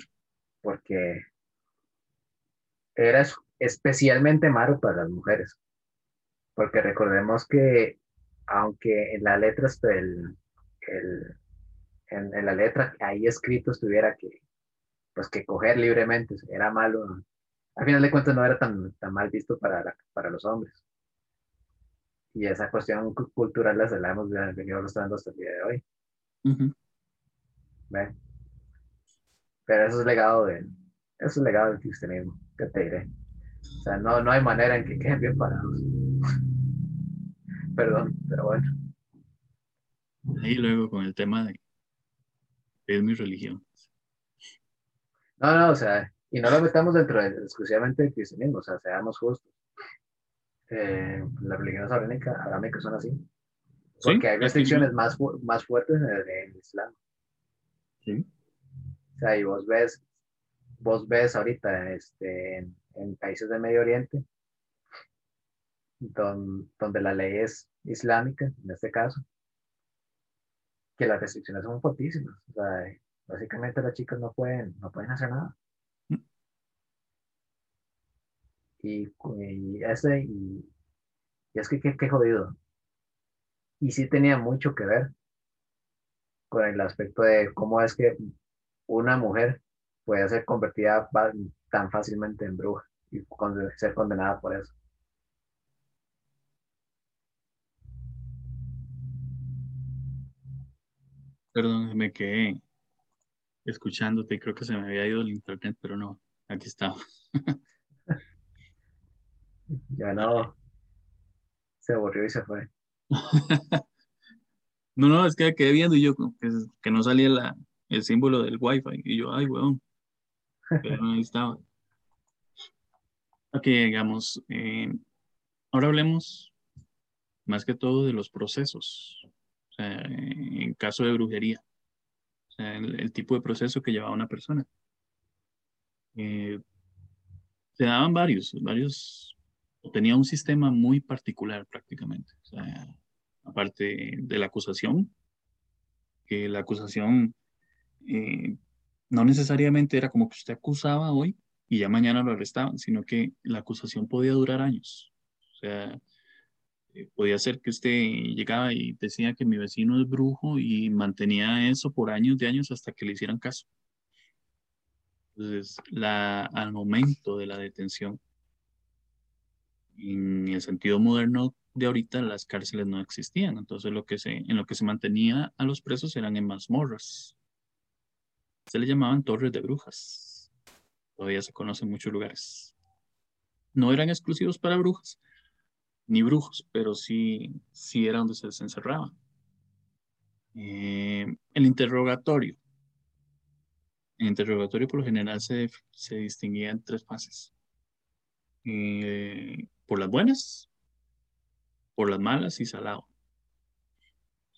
Porque era especialmente malo para las mujeres. Porque recordemos que, aunque en la letra el, el en, la letra ahí escrito estuviera que, pues que coger libremente era malo. Al final de cuentas no era tan, tan mal visto para, para los hombres. Y esa cuestión cultural la hemos venido mostrando hasta el día de hoy. Pero eso es legado de, eso es legado del cristianismo, ¿qué te diré? O sea, no, no hay manera en que queden bien parados. Perdón, pero bueno. Y luego con el tema de es mi religión. No, no, o sea, y no lo metamos dentro de, exclusivamente del cristianismo, o sea, seamos justos. Eh, las religiones arámicas son así. Porque hay restricciones más, más fuertes en el, Islam. Sí. O sea, y vos ves, vos ves ahorita este, en, países del Medio Oriente, donde la ley es islámica, en este caso, que las restricciones son fuertísimas. O sea, básicamente las chicas no pueden, no pueden hacer nada. Y ese, y, es que qué jodido. Y sí tenía mucho que ver con el aspecto de cómo es que una mujer puede ser convertida tan fácilmente en bruja y ser condenada por eso. Perdón, me quedé escuchándote y creo que se me había ido el internet, pero no, aquí estaba. ya no. Se aburrió y se fue. no, no, es que quedé viendo y yo que, que no salía la, el símbolo del wifi y yo, ay, weón. Pero ahí estaba. Ok, digamos, eh, ahora hablemos más que todo de los procesos en caso de brujería, el, tipo de proceso que llevaba una persona. Eh, se daban varios, varios, tenía un sistema muy particular prácticamente. Aparte de la acusación, que la acusación eh, no necesariamente era como que usted acusaba hoy y ya mañana lo arrestaban, sino que la acusación podía durar años. O sea, podía ser que usted llegaba y decía que mi vecino es brujo y mantenía eso por años de años hasta que le hicieran caso. Entonces, al momento de la detención, en el sentido moderno de ahorita, las cárceles no existían. Entonces, en lo que se mantenía a los presos eran en mazmorras. Se le llamaban torres de brujas. Todavía se conocen muchos lugares. No eran exclusivos para brujas, ni brujos, pero sí, sí era donde se les encerraba. Eh, el interrogatorio el interrogatorio por lo general se, se distinguía en tres fases. Eh, por las buenas, por las malas y salado.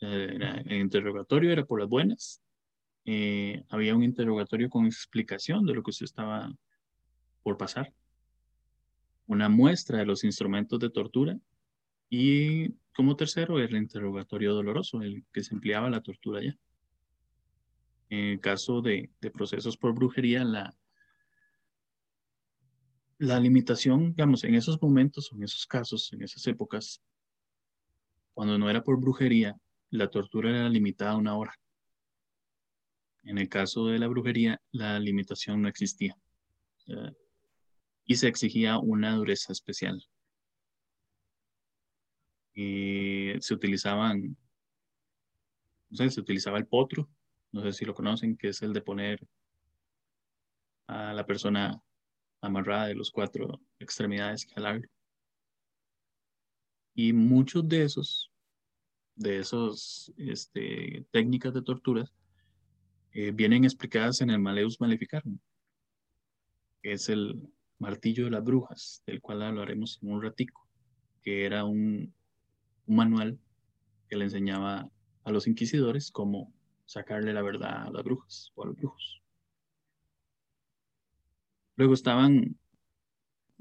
el interrogatorio era por las buenas. Eh, había un interrogatorio con explicación de lo que usted estaba por pasar. Una muestra de los instrumentos de tortura. Y como tercero, el interrogatorio doloroso, el que se empleaba la tortura ya. En el caso de, procesos por brujería, la, la limitación, digamos, en esos momentos, en esos casos, en esas épocas, cuando no era por brujería, la tortura era limitada a una hora. En el caso de la brujería, la limitación no existía. Y se exigía una dureza especial. Y se utilizaban, no sé, se utilizaba el potro, no sé si lo conocen, que es el de poner a la persona amarrada de los cuatro extremidades que alarga. Y muchos de esos, de esos este, técnicas de tortura, eh, vienen explicadas en el Maleus Maleficarum, que es el martillo de las brujas, del cual hablaremos en un ratico, que era un, manual que le enseñaba a los inquisidores cómo sacarle la verdad a las brujas o a los brujos. Luego estaban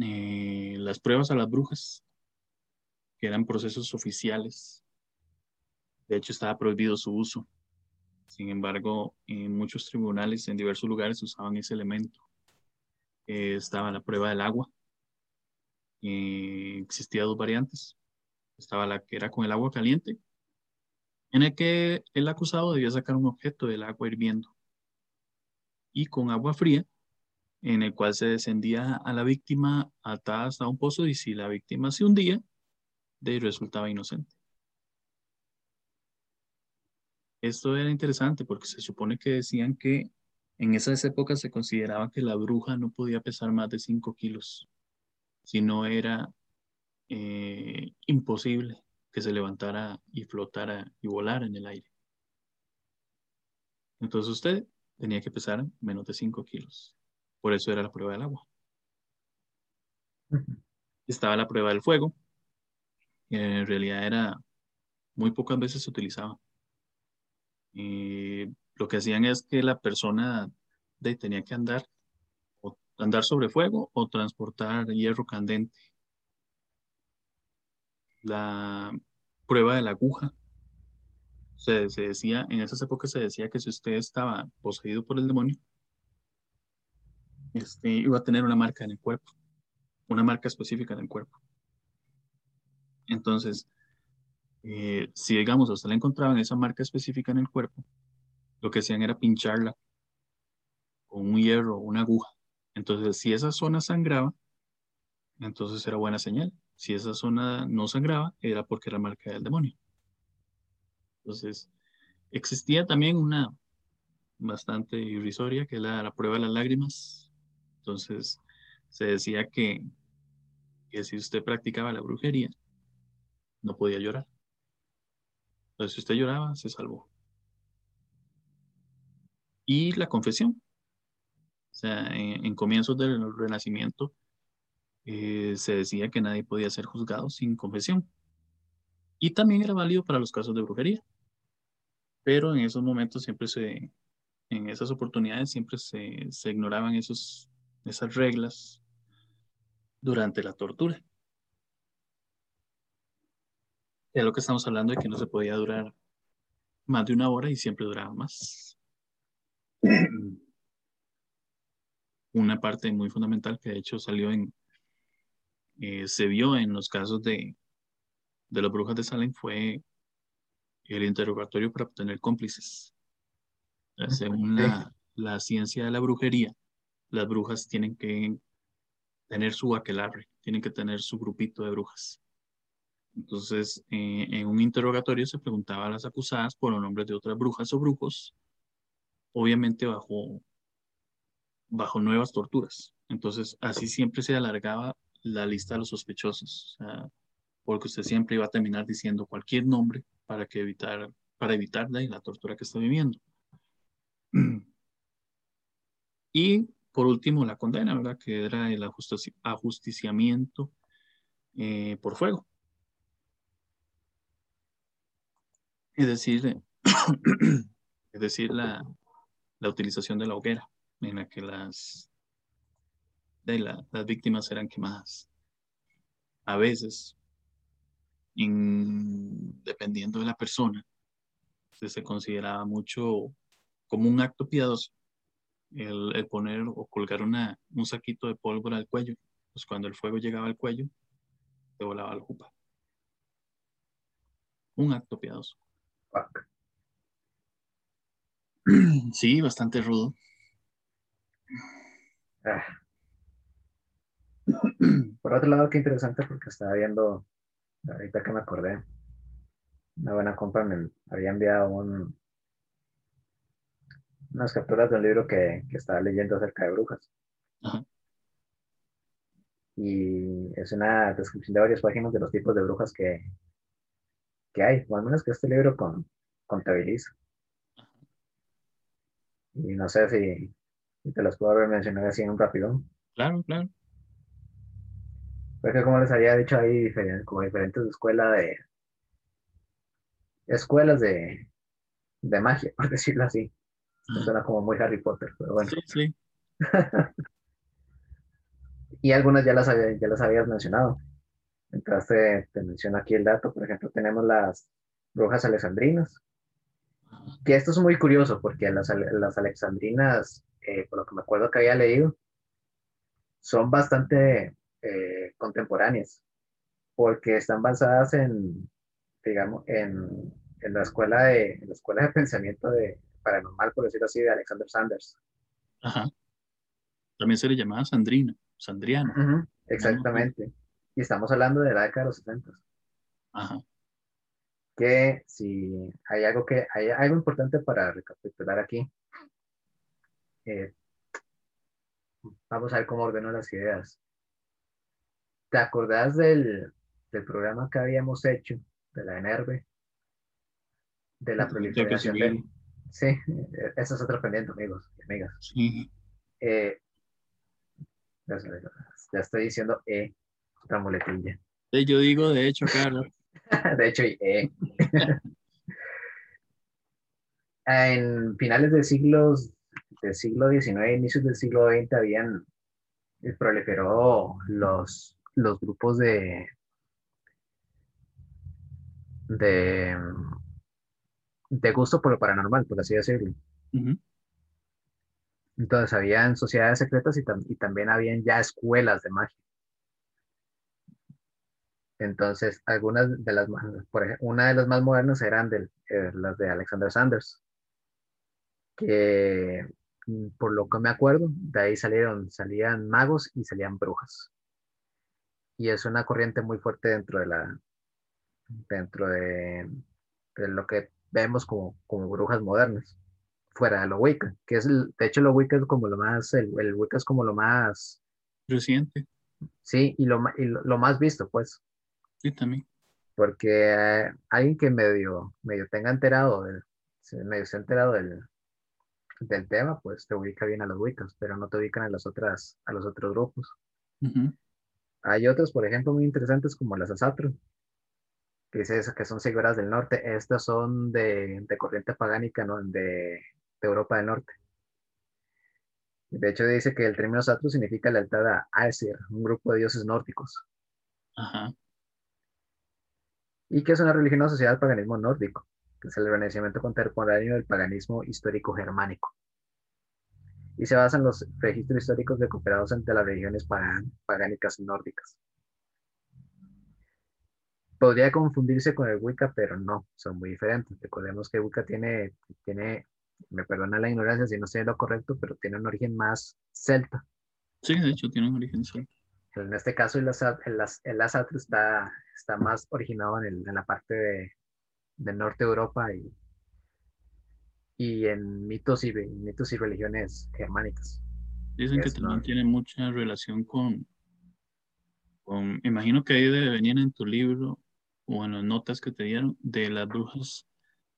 eh, las pruebas a las brujas, que eran procesos oficiales. De hecho, estaba prohibido su uso. Sin embargo, en muchos tribunales, en diversos lugares, usaban ese elemento. Eh, estaba la prueba del agua. Eh, existía dos variantes. Estaba la que era con el agua caliente en el que el acusado debía sacar un objeto del agua hirviendo y con agua fría, en el cual se descendía a la víctima atada hasta un pozo y si la víctima se hundía, de resultaba inocente. Esto era interesante porque se supone que decían que en esas épocas se consideraba que la bruja no podía pesar más de 5 kilos, si no era eh, imposible que se levantara y flotara y volara en el aire. Entonces usted tenía que pesar menos de 5 kilos. Por eso era la prueba del agua. Estaba la prueba del fuego. en realidad era muy pocas veces se utilizaba. Y lo que hacían es que la persona tenía que andar o andar sobre fuego o transportar hierro candente la prueba de la aguja. Se, se, decía, en esas épocas se decía que si usted estaba poseído por el demonio, este, iba a tener una marca en el cuerpo, una marca específica en el cuerpo. Entonces, eh, si digamos a usted le encontraban esa marca específica en el cuerpo, lo que hacían era pincharla con un hierro o una aguja. Entonces, si esa zona sangraba, entonces era buena señal. Si esa zona no sangraba, era porque era marca del demonio. Entonces, existía también una bastante irrisoria, que era la prueba de las lágrimas. Entonces, se decía que, que si usted practicaba la brujería, no podía llorar. Entonces, si usted lloraba, se salvó. Y la confesión. O sea, en, en comienzos del Renacimiento, eh, se decía que nadie podía ser juzgado sin confesión. Y también era válido para los casos de brujería. Pero en esos momentos siempre se, en esas oportunidades siempre se, se ignoraban esos, esas reglas durante la tortura. Es lo que estamos hablando de que no se podía durar más de una hora y siempre duraba más. Una parte muy fundamental que de hecho salió en, eh, se vio en los casos de, de las brujas de Salem fue el interrogatorio para obtener cómplices. Según la, la ciencia de la brujería, las brujas tienen que tener su aquelarre, tienen que tener su grupito de brujas. Entonces, eh, en un interrogatorio se preguntaba a las acusadas por los nombres de otras brujas o brujos, obviamente bajo, bajo nuevas torturas. Entonces, así siempre se alargaba la lista de los sospechosos, porque usted siempre iba a terminar diciendo cualquier nombre para, que evitar, para la tortura que está viviendo. Y por último, la condena, ¿verdad? Que era el ajusticiamiento eh, por fuego. Es decir, la, la, utilización de la hoguera en la que las, las víctimas eran quemadas. A veces, dependiendo de la persona, se consideraba mucho como un acto piadoso el, poner o colgar una, un saquito de pólvora al cuello. Pues cuando el fuego llegaba al cuello, te volaba la jupa. Un acto piadoso. Sí, bastante rudo. Ah. Por otro lado, qué interesante porque estaba viendo, ahorita que me acordé, una buena compra me había enviado un, unas capturas de un libro que, que estaba leyendo acerca de brujas. Y es una descripción de varias páginas de los tipos de brujas que, que hay, o al menos que este libro con, contabiliza. Y no sé si, te las puedo haber mencionado así en un rápido. Claro, claro. Porque como les había dicho, hay como diferentes escuelas de escuelas de, de magia, por decirlo así. Suena como muy Harry Potter, pero bueno. Sí, sí. y algunas ya las, ya las habías mencionado. Entonces te, menciono aquí el dato. Por ejemplo, tenemos las brujas alexandrinas. Que esto es muy curioso porque las, las alexandrinas, eh, por lo que me acuerdo que había leído, son bastante eh, contemporáneas porque están basadas en, digamos, en, en la escuela de, en la escuela de pensamiento de, paranormal, por decirlo así, de Alexander Sanders. Ajá. También se le llamaba Sandrina, Sandriano. exactamente. Y estamos hablando de la década de los 70. Ajá. Que si hay algo que hay algo importante para recapitular aquí. Eh, vamos a ver cómo ordeno las ideas. ¿Te acordás del, del programa que habíamos hecho de la ENERVE? De la proliferación de, Sí, eso es otro pendiente, amigos y amigas. Sí. Eh, ya estoy diciendo E, otra muletilla. Yo digo, de hecho, Carlos. de hecho, E. en finales del siglo, del siglo XIX, inicios del siglo XX, habían eh, proliferó los, los grupos de de de gusto por lo paranormal, por así decirlo. Entonces, habían sociedades secretas y, y, también habían ya escuelas de magia. Entonces, algunas de las, por ejemplo, una de las más modernas eran de, eh, las de Alexander Sanders, que mm, por lo que me acuerdo, de ahí salieron, salían magos y salían brujas. Y es una corriente muy fuerte dentro de la, dentro de, de lo que vemos como, como brujas modernas, fuera de lo Wicca, que es, el, de hecho, lo Wicca es como lo más, el, el Wicca es como lo más... Reciente. Sí, y lo, y lo, más visto, pues. Sí, también. Porque eh, alguien que medio, medio tenga enterado, del, medio se ha enterado del, del tema, pues te ubica bien a los Wiccas, pero no te ubican a, las otras, a los otros grupos. Hay otros, por ejemplo, muy interesantes como las Asatru, que dice que son seguidoras del norte, estas son de, de corriente pagánica ¿no? de, de, Europa del Norte. De hecho, dice que el término Satru significa lealtad a Aesir, un grupo de dioses nórdicos. Ajá. Y que es una religión asociada al paganismo nórdico, que es el renacimiento contemporáneo del paganismo histórico germánico. Y se basa en los registros históricos recuperados entre las religiones pagánicas nórdicas. Podría confundirse con el Wicca, pero no, son muy diferentes. Recordemos que Wicca tiene, tiene me perdona la ignorancia si no sé lo correcto, pero tiene un origen más celta. Sí, de hecho tiene un origen celta. En este caso, el, el, el Asatru está, está más originado en, en la parte de, del norte de Europa y, y en mitos y, mitos y religiones germánicas. Dicen que también tiene mucha relación con, con, imagino que ahí debe venir en tu libro o en las notas que te dieron de las brujas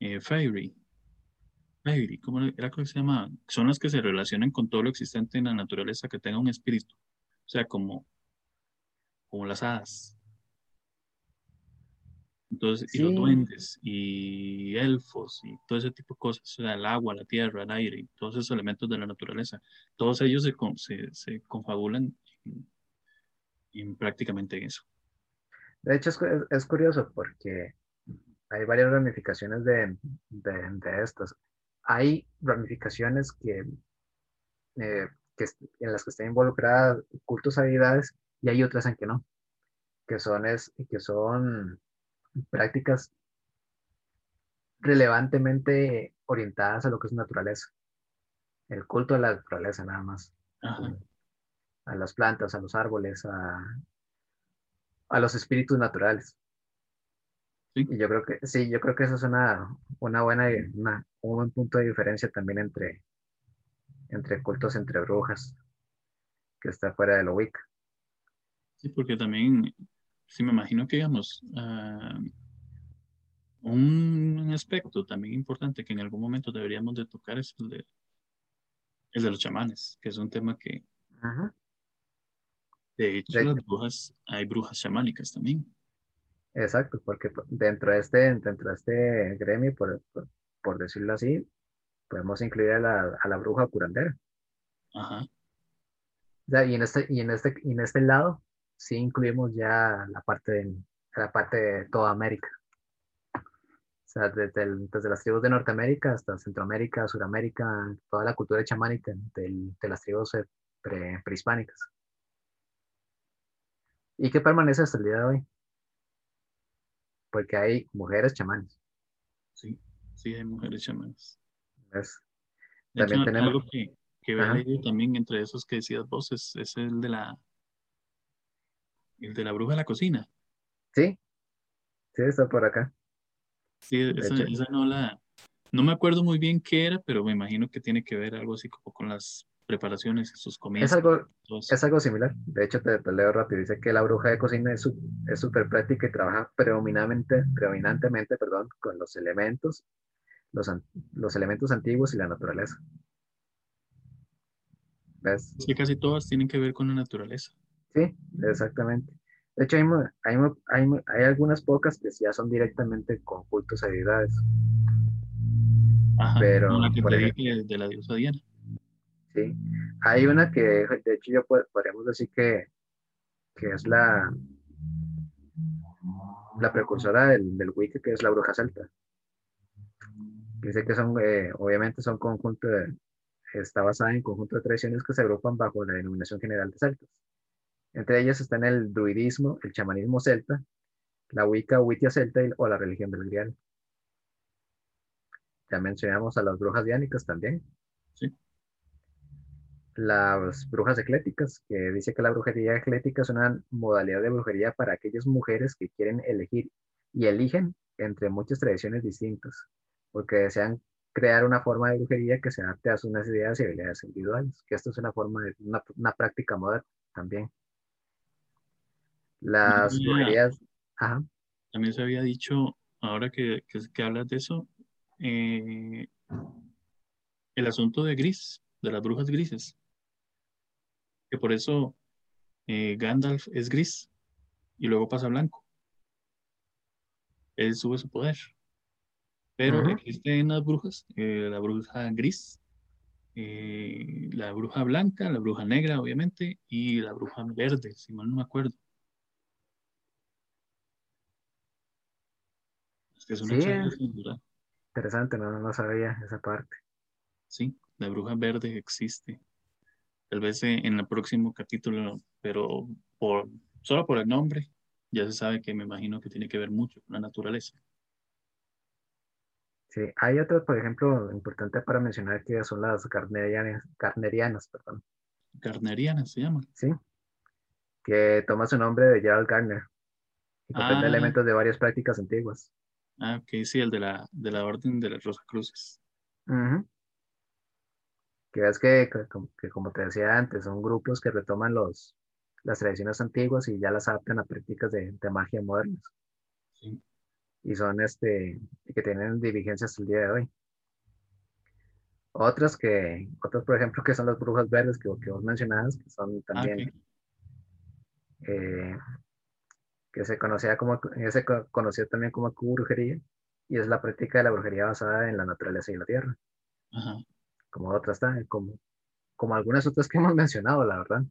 eh, Fairy. Fairy, ¿cómo era que se llama? Son las que se relacionan con todo lo existente en la naturaleza que tenga un espíritu. O sea, como, como las hadas. Entonces, y los duendes, y elfos, y todo ese tipo de cosas, o sea, el agua, la tierra, el aire, y todos esos elementos de la naturaleza, todos ellos se, se, se confabulan en, prácticamente eso. De hecho, es, es, curioso porque hay varias ramificaciones de, de, de estas. Hay ramificaciones que, eh, que, en las que están involucradas cultos habilidades y hay otras en que no, que son, es, que son prácticas relevantemente orientadas a lo que es naturaleza. El culto a la naturaleza nada más. A las plantas, a los árboles, a, a los espíritus naturales. Y yo creo que sí, yo creo que eso es una, una buena, una, un buen punto de diferencia también entre, entre cultos entre brujas, que está fuera de lo Wicca. Sí, porque también sí me imagino que, digamos, ah, un aspecto también importante que en algún momento deberíamos de tocar es el de, el de los chamanes, que es un tema que, de hecho, las brujas, hay brujas chamánicas también. Exacto, porque dentro de este, dentro de este gremio, por, por, decirlo así, podemos incluir a la, a la bruja curandera. Ajá. y en este, y en este, y en este lado sí incluimos ya la parte de, la parte de toda América. O sea, desde, desde, las tribus de Norteamérica hasta Centroamérica, Suramérica, toda la cultura chamánica de, de las tribus eh, prehispánicas. Y que permanece hasta el día de hoy. Porque hay mujeres chamanes. Sí, sí, hay mujeres chamanes. También tenemos... Algo que, que también entre esos que decías vos es, es el de la el de la bruja de la cocina. Sí, sí, está por acá. Sí, esa, no la... No me acuerdo muy bien qué era, pero me imagino que tiene que ver algo así como con las preparaciones, sus comidas. Es algo, es algo similar. De hecho, te, leo rápido. Dice que la bruja de cocina es súper práctica y trabaja predominantemente, predominantemente perdón, con los elementos, los, los elementos antiguos y la naturaleza. ¿Ves? Es que casi todas tienen que ver con la naturaleza. Sí, exactamente. De hecho, hay, hay, algunas pocas que ya son directamente con cultos a deidades. Ajá, pero la que de la diosa Diana. Sí, hay una que de hecho yo podríamos decir que, que es la, la precursora del, del Wicca, que es la bruja celta. Dice que son, eh, obviamente son conjunto de, está basada en conjunto de tradiciones que se agrupan bajo la denominación general de celtas. Entre ellas están el druidismo, el chamanismo celta, la Wicca, Wicca celta o la religión del Grial. Ya mencionamos a las brujas diánicas también. Sí. Las brujas ecléticas, que dice que la brujería eclética es una modalidad de brujería para aquellas mujeres que quieren elegir y eligen entre muchas tradiciones distintas, porque desean crear una forma de brujería que se adapte a sus necesidades y habilidades individuales, que esto es una forma de una práctica moderna también. Las brujerías. También se había dicho, ahora que, que, hablas de eso, eh, el asunto de gris, de las brujas grises. Que por eso eh, Gandalf es gris y luego pasa blanco. Él sube su poder. Pero existe en las brujas, eh, la bruja gris, eh, la bruja blanca, la bruja negra, obviamente, y la bruja verde, si mal no me acuerdo. Es que es una Sí, interesante, no, no sabía esa parte. Sí, la bruja verde existe. Tal vez eh, en el próximo capítulo, pero por, solo por el nombre, ya se sabe que me imagino que tiene que ver mucho con la naturaleza. Sí, hay otro, por ejemplo, importante para mencionar que son las carnerianas, carnerianas, perdón, Carneriana se llama. ¿sí? Que toma su nombre de Gerald Gardner y comprende Ah. elementos de varias prácticas antiguas. Ah, ok, sí, el de la, de la Orden de las Rosacruces. Ujú. Que es que, que, como- te decía antes, son grupos que retoman los, las tradiciones antiguas y ya las adaptan a prácticas de, de magia modernas. Sí. Y son este, que tienen diligencias hasta el día de hoy. Otras que, otras por ejemplo, que son las brujas verdes que, que vos mencionabas, que son Ah, también, eh, que se conocía como, se co- conoció también como brujería, y es la práctica de la brujería basada en la naturaleza y la tierra, Ajá. como otras, como, como algunas otras que hemos mencionado, la verdad.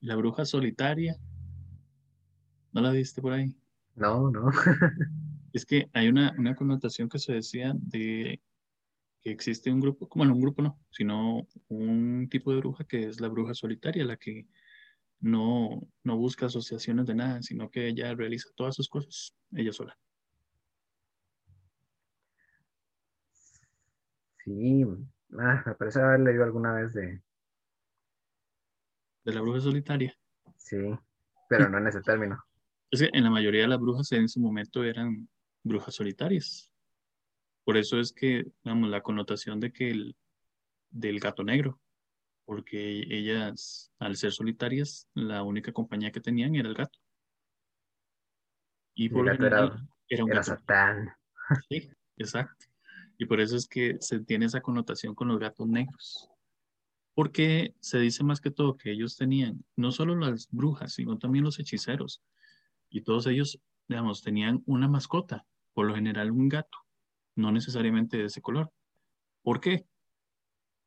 La bruja solitaria. ¿No la viste por ahí? No, no. Es que hay una, una connotación que se decía de que existe un grupo, como no un grupo no, sino un tipo de bruja que es la bruja solitaria, la que no, no busca asociaciones de nada, sino que ella realiza todas sus cosas ella sola. Sí, ah, me parece haber leído alguna vez de, De la bruja solitaria. sí, pero no en ese término. Es que en la mayoría de las brujas en su momento eran brujas solitarias. Por eso es que, digamos, la connotación de que el, del gato negro, porque ellas, al ser solitarias, la única compañía que tenían era el gato. Y por el gato era, general era un era gato. Satán. Sí, exacto. Y por eso es que se tiene esa connotación con los gatos negros. Porque se dice más que todo que ellos tenían no solo las brujas, sino también los hechiceros. Y todos ellos, digamos, tenían una mascota, por lo general un gato, no necesariamente de ese color. ¿Por qué?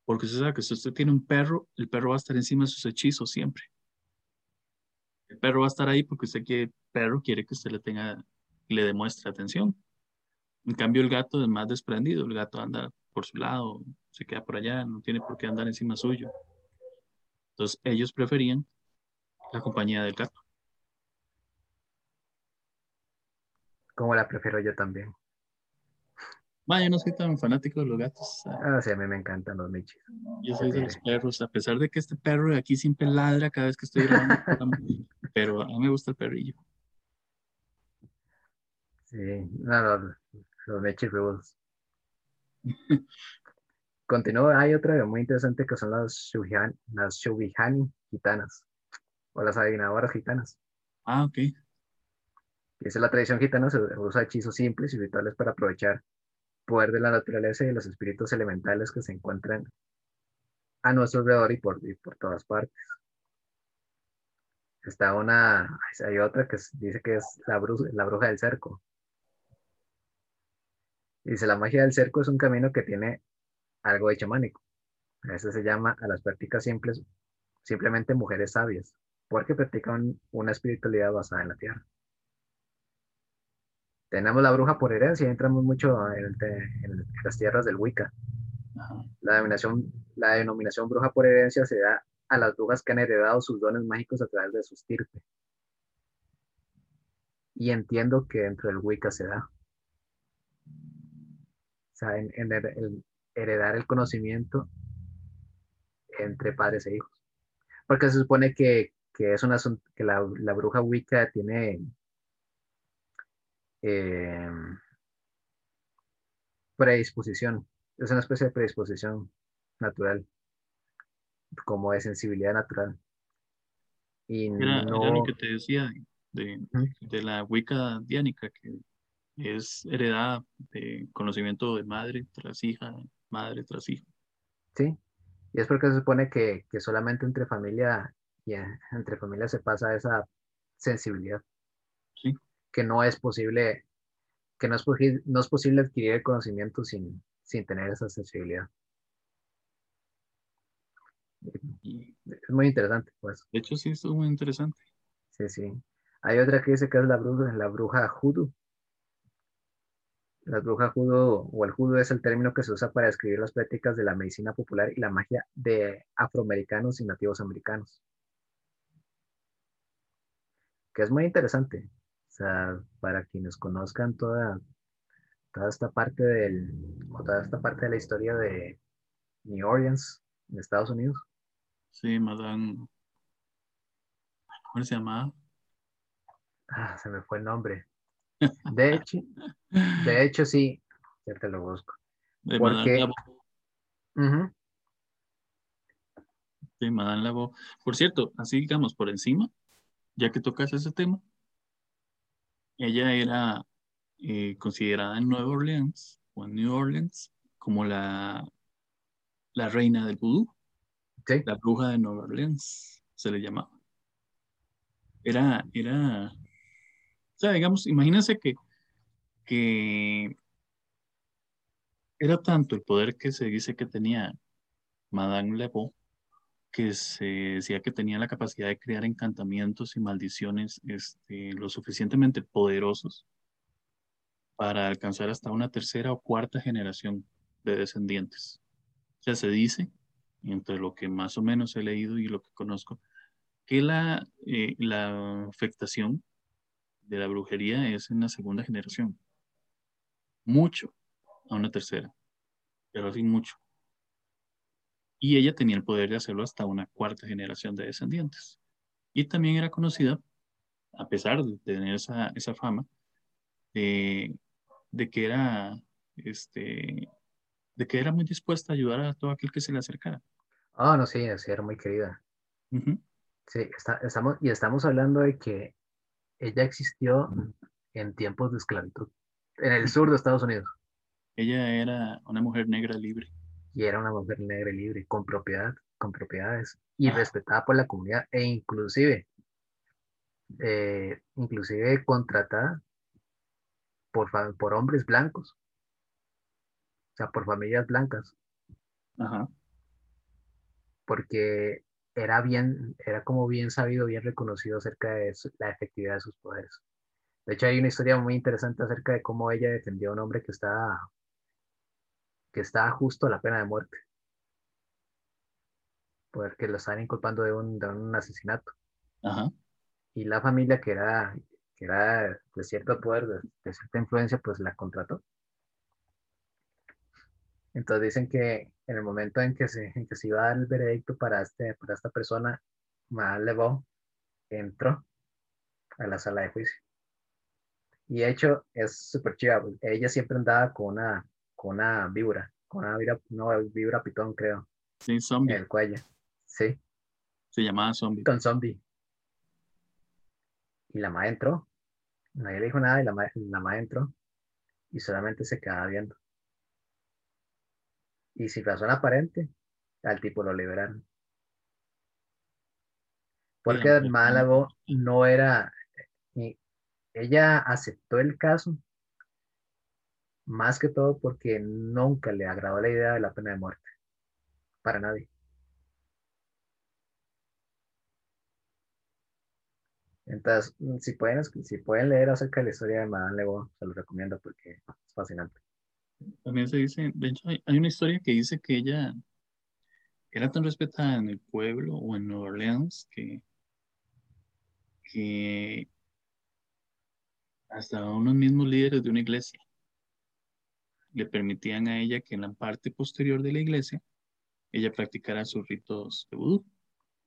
Porque usted sabe que si usted tiene un perro, el perro va a estar encima de sus hechizos siempre. El perro va a estar ahí porque usted quiere, perro quiere que usted le tenga, le demuestre atención. En cambio, el gato es más desprendido, el gato anda por su lado, se queda por allá, no tiene por qué andar encima suyo. Entonces, ellos preferían la compañía del gato. Como la prefiero yo también. Vaya, no soy tan fanático de los gatos. Ah, sí, a mí me encantan los michis. Yo soy de los perros, a pesar de que este perro de aquí siempre ladra cada vez que estoy grabando, pero a mí me gusta el perrillo. Sí, no, no, los michis rules. Continúo, hay otra muy interesante que son las Shubihan, las Shubihani gitanas, o las adivinadoras gitanas. Ah, ok. Dice la tradición gitana se usa hechizos simples y rituales para aprovechar poder de la naturaleza y de los espíritus elementales que se encuentran a nuestro alrededor y por, por todas partes. Está una, hay otra que dice que es la, bru- la bruja del cerco. Dice, la magia del cerco es un camino que tiene algo de chamánico. A eso se llama a las prácticas simples, simplemente mujeres sabias, porque practican una espiritualidad basada en la tierra. Tenemos la bruja por herencia, entramos mucho en, el en las tierras del Wicca. Ajá. La denominación, la denominación bruja por herencia se da a las brujas que han heredado sus dones mágicos a través de su estirpe. Y entiendo que dentro del Wicca se da. O sea, en, en her- el- heredar el conocimiento entre padres e hijos. Porque se supone que, que es un asunto, que la, la bruja Wicca tiene eh, predisposición. Es una especie de predisposición natural, como de sensibilidad natural. Y Era, era no, lo que te decía de, la Wicca diánica, que es heredada de conocimiento de madre tras hija, madre tras hijo. sí. Y es porque se supone que, que solamente entre familia y eh, entre familia se pasa esa sensibilidad. Que no es posible, que no es, posi- no es posible adquirir el conocimiento sin, sin tener esa sensibilidad. Es muy interesante, pues. De hecho, sí, es muy interesante. Sí, sí. Hay otra que dice que es la bruja, la bruja judo. La bruja judo o el judo es el término que se usa para describir las prácticas de la medicina popular y la magia de afroamericanos y nativos americanos. Que es muy interesante. O sea, para quienes conozcan toda, toda esta parte del, toda esta parte de la historia de New Orleans, en Estados Unidos. Sí, Madame. ¿Cómo se llamaba? Ah, se me fue el nombre. De hecho, de hecho sí, ya te lo busco. De Porque... Madame. Sí, Madame Labo. Por cierto, así digamos por encima, ya que tocas ese tema, ella era eh, considerada en Nueva Orleans o en New Orleans como la, la reina del vudú, la bruja de Nueva Orleans, se le llamaba. Era, era, o sea, digamos, imagínense que, que era tanto el poder que se dice que tenía Madame Lebeau, que se decía que tenía la capacidad de crear encantamientos y maldiciones este, lo suficientemente poderosos para alcanzar hasta una tercera o cuarta generación de descendientes. O sea, se dice, entre lo que más o menos he leído y lo que conozco, que la, eh, la afectación de la brujería es en la segunda generación. Mucho a una tercera, pero así mucho. Y ella tenía el poder de hacerlo hasta una cuarta generación de descendientes. Y también era conocida, a pesar de tener esa, esa fama, de, de que era este, de que era muy dispuesta a ayudar a todo aquel que se le acercara. Ah, no, sí, sí, era muy querida. Sí, está- estamos, y estamos hablando de que ella existió en tiempos de esclavitud, en el sur de Estados Unidos, Ella era una mujer negra libre. Y era una mujer negra y libre, con propiedad, con propiedades, y respetada por la comunidad, e inclusive, eh, inclusive contratada por, por hombres blancos, o sea, por familias blancas, Ajá. porque era bien, era como bien sabido, bien reconocido acerca de su- la efectividad de sus poderes. De hecho, hay una historia muy interesante acerca de cómo ella defendió a un hombre que estaba, que estaba justo a la pena de muerte, porque lo estaban inculpando de un, de un asesinato. Ajá. Y la familia que era, que era de cierto poder, de, de cierta influencia, pues la contrató. Entonces dicen que en el momento en que se, en que se iba a dar el veredicto para, este, para esta persona, Madame Lebeau entró a la sala de juicio. Y de hecho es súper chiva. Ella siempre andaba con una, con una víbora, con una víbora, no, víbora pitón, creo, Sí, en zombie. el cuello. Sí, Se llamaba zombie. con zombie. Y la madre entró. Nadie le dijo nada y la madre, la madre entró. Y solamente se quedaba viendo. Y sin razón aparente, al tipo lo liberaron. Porque Málago no era, ella aceptó el caso más que todo porque nunca le agradó la idea de la pena de muerte. Para nadie. Entonces, mm, si pueden, si pueden leer acerca de la historia de Madame Lebeau, se los recomiendo porque es fascinante. También se dice, de hecho, hay, hay una historia que dice que ella era tan respetada en el pueblo o en Nueva Orleans que, que hasta unos mismos líderes de una iglesia le permitían a ella que en la parte posterior de la iglesia ella practicara sus ritos de vudú.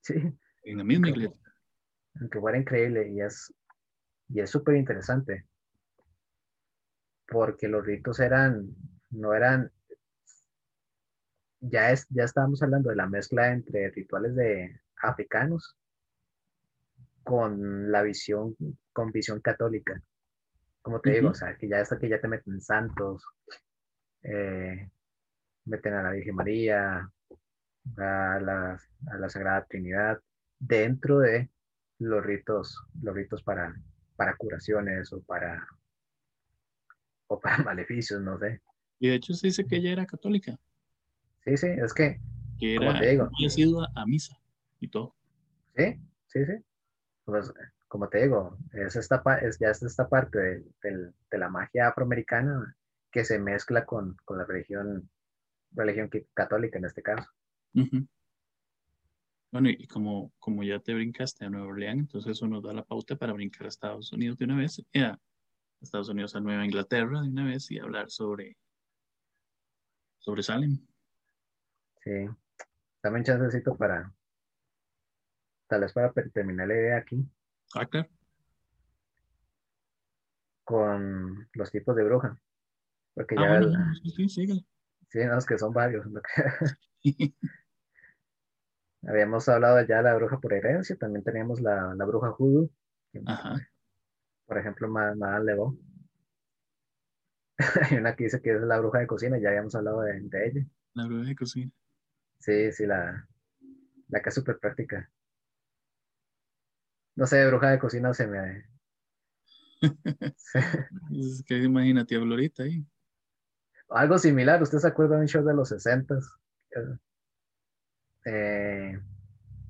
Sí, en la misma iglesia. aunque fuera increíble y es y es súper interesante porque los ritos eran no eran ya es ya estábamos hablando de la mezcla entre rituales de africanos con la visión con visión católica. Como te digo o sea que ya hasta que ya te meten santos eh, meten a la Virgen María a la, a la Sagrada Trinidad dentro de los ritos, los ritos para, para curaciones o para, o para maleficios, no sé. Y de hecho se dice que ella era católica. Sí, sí, es que que Como te digo. había sido a, a misa y todo. Sí, sí, sí. Pues, como te digo, es esta, es, ya es esta parte de, de la magia afroamericana que se mezcla con, con la religión, religión católica en este caso. Bueno, y como, como ya te brincaste a Nueva Orleans, entonces eso nos da la pauta para brincar a Estados Unidos de una vez, y a Estados Unidos a Nueva Inglaterra de una vez y hablar sobre, sobre Salem. Sí. Un chancecito para, tal vez para terminar la idea aquí, Ah, claro. con los tipos de bruja. Porque Ah, ya, bueno, no, sí, síguele. sí, no, es que son varios. que- Habíamos hablado ya de la bruja por herencia, también teníamos la, la bruja Ajá. por ejemplo, Ma- Madame Lebeau. Hay una que dice que es la bruja de cocina, ya habíamos hablado de, de ella. La bruja de cocina. Sí, sí, la, la que es súper práctica. No sé, bruja de cocina se me... Es que imagínate a Florita ahí. Algo similar, ¿usted se acuerda de un show de los 60 Eh,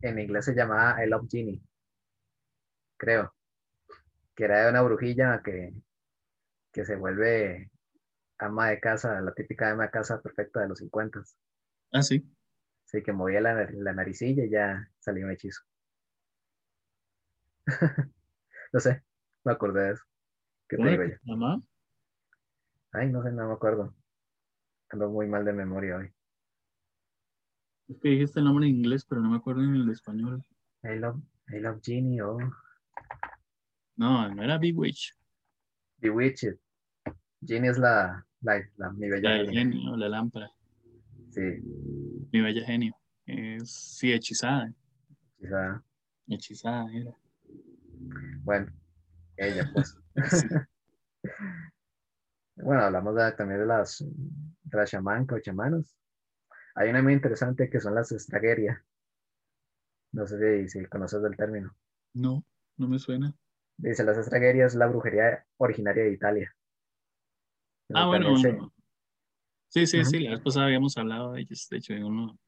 en inglés se llamaba I Love Genie, creo. Que era de una brujilla que, que se vuelve ama de casa, la típica ama de casa perfecta de los 50. Ah, sí. Sí, que movía la, la naricilla y ya salía un hechizo. no sé, me acordé de eso. ¿Qué te ¿Cómo digo yo? llamaba? Ay, no sé, no me acuerdo. Ando muy mal de memoria hoy. Es que dijiste el nombre en inglés, pero no me acuerdo en el español. I love, I love Genie o No, no era Big Witch. Bewitched. Genie es la, la, la- mi bella La genio, la lámpara. Sí, Mi bella genio. Es, sí, hechizada. quizá. Hechizada era. Bueno, ella pues. Sí. Bueno, hablamos de- también de las, de las chamancas o chamanas. Hay una muy interesante que son las estragueria. No sé si, si conoces del término. No, no me suena. Dice, las estraguerias es la brujería originaria de Italia. Ah, bueno, También se- bueno. Sí, sí, sí, la vez pasada habíamos hablado de ellos, de hecho, en uno.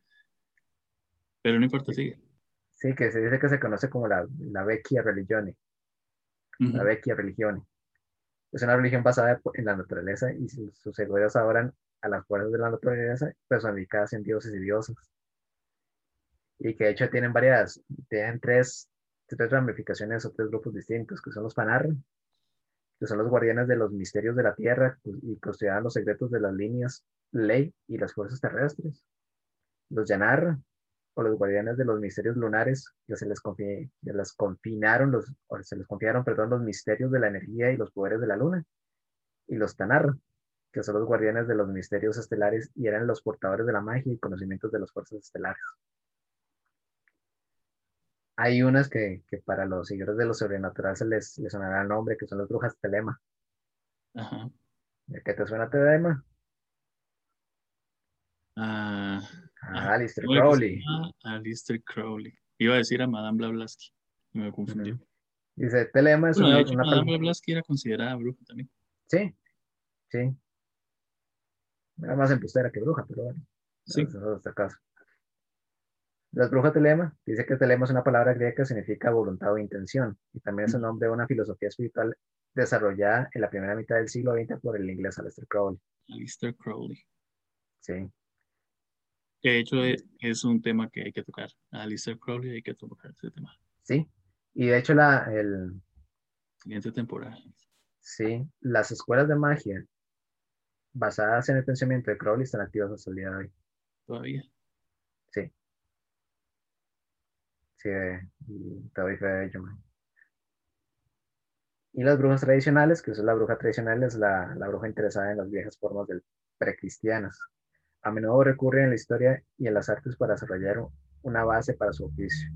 Pero no importa, sigue. Sí, que se dice que se conoce como la, la Vecchia Religione, la. Vecchia Religione. Es una religión basada en la naturaleza y sus seguidores adoran a las fuerzas de la naturaleza personificadas en dioses y diosas. Y que de hecho tienen varias, tienen tres, tres ramificaciones o tres grupos distintos, que son los Panarra, que son los guardianes de los misterios de la tierra y custodian los secretos de las líneas, ley y las fuerzas terrestres. Los Yanarra, o los guardianes de los misterios lunares, que se les, confi- que les confinaron los, o se les confiaron, perdón, los misterios de la energía y los poderes de la luna. Y los Tanarra, que son los guardianes de los misterios estelares y eran los portadores de la magia y conocimientos de las fuerzas estelares. Hay unas que, que para los seguidores de lo sobrenatural se les, les sonará el nombre, que son las brujas Telema. Ajá. ¿Qué te suena Telema? Ah, Ah, Alistair ¿cómo era que se Crowley. Alistair Crowley. Iba a decir a Madame Blavatsky. Me confundió. Ujú. Dice, Telema es Bueno, una, hecho, una Madame Blavatsky era considerada bruja también. Sí, sí. Era más embustera que bruja, pero bueno. Sí. Eso es otro caso. Las brujas telema, dice que telema es una palabra griega que significa voluntad o intención, y también es el nombre de una filosofía espiritual desarrollada en la primera mitad del siglo XX por el inglés Aleister Crowley. Alistair Crowley. Sí, de hecho es, es un tema que hay que tocar. A Crowley hay que tocar ese tema. sí. Y de hecho, la, el, Siguiente temporada. sí, las escuelas de magia basadas en el pensamiento de Crowley están activas hasta el día de hoy. Todavía. Sí. Sí, eh, y te doy fe de ello, man. Y las brujas tradicionales, que eso es la bruja tradicional, es la, la bruja interesada en las viejas formas del precristianas. A menudo recurre en la historia y en las artes para desarrollar una base para su oficio.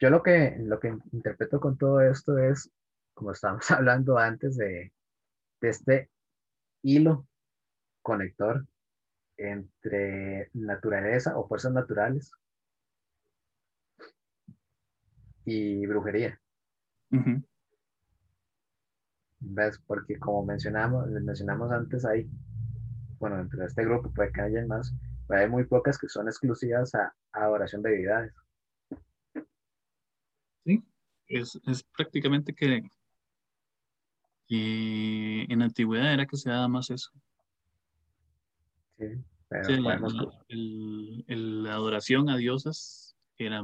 Yo lo que, lo que interpreto con todo esto es, como estábamos hablando antes, de, este hilo conector entre naturaleza o fuerzas naturales y brujería. Ujú. ¿Ves? Porque como mencionamos, mencionamos antes, hay bueno, dentro de este grupo puede que haya más, pero hay muy pocas que son exclusivas a, adoración de deidades. Sí, es, es prácticamente que, en la antigüedad era que se daba más eso. Sí, pero la, la, adoración a diosas era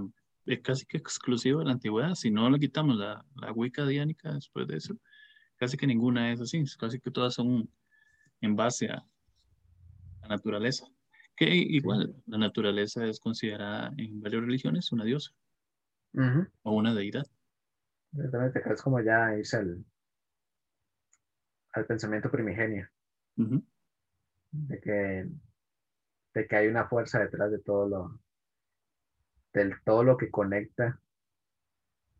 casi que exclusiva de la antigüedad. Si no le quitamos la, la Wicca diánica después de eso, casi que ninguna es así, casi que todas son en base a la naturaleza. Que igual la naturaleza es considerada en varias religiones una diosa o una deidad. Exactamente, es como ya es el al pensamiento primigenio. de, que, de que hay una fuerza detrás de todo lo, del todo lo que conecta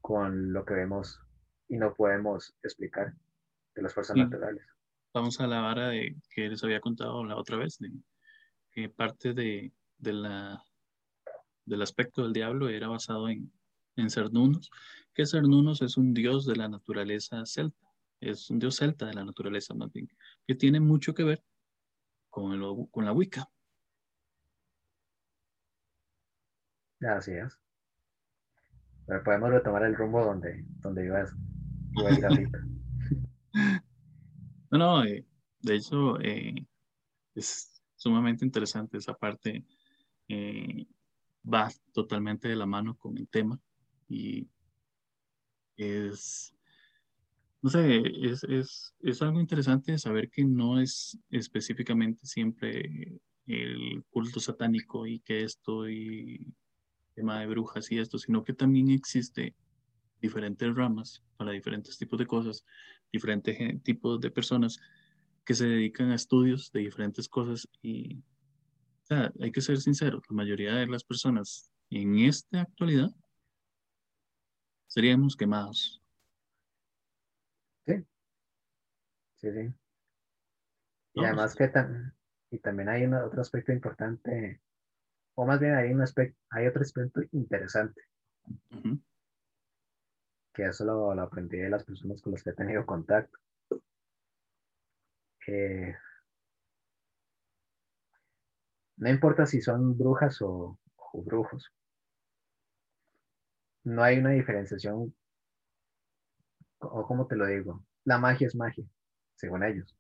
con lo que vemos y no podemos explicar de las fuerzas naturales. Vamos a la vara de que les había contado la otra vez, de que parte de, de la, del aspecto del diablo era basado en, en Cernunos, que Cernunos es un dios de la naturaleza celta, es un dios celta de la naturaleza más bien, que tiene mucho que ver con, con la Wicca. Así es. Pero podemos retomar el rumbo donde, donde ibas, iba a ir ahorita. no, eh, de hecho, eh, es sumamente interesante esa parte. Eh, va totalmente de la mano con el tema y es, no sé, es, es, es algo interesante saber que no es específicamente siempre el culto satánico y que esto y tema de brujas y esto, sino que también existe diferentes ramas para diferentes tipos de cosas, diferentes tipos de personas que se dedican a estudios de diferentes cosas y o sea, hay que ser sinceros, la mayoría de las personas en esta actualidad seríamos quemados. Sí, sí, sí. Y además que y también hay otro aspecto importante o más bien hay, un aspecto, hay otro aspecto interesante, que eso lo, aprendí de las personas con las que he tenido contacto. no importa si son brujas o, brujos, no hay una diferenciación, o como te lo digo, la magia es magia, según ellos.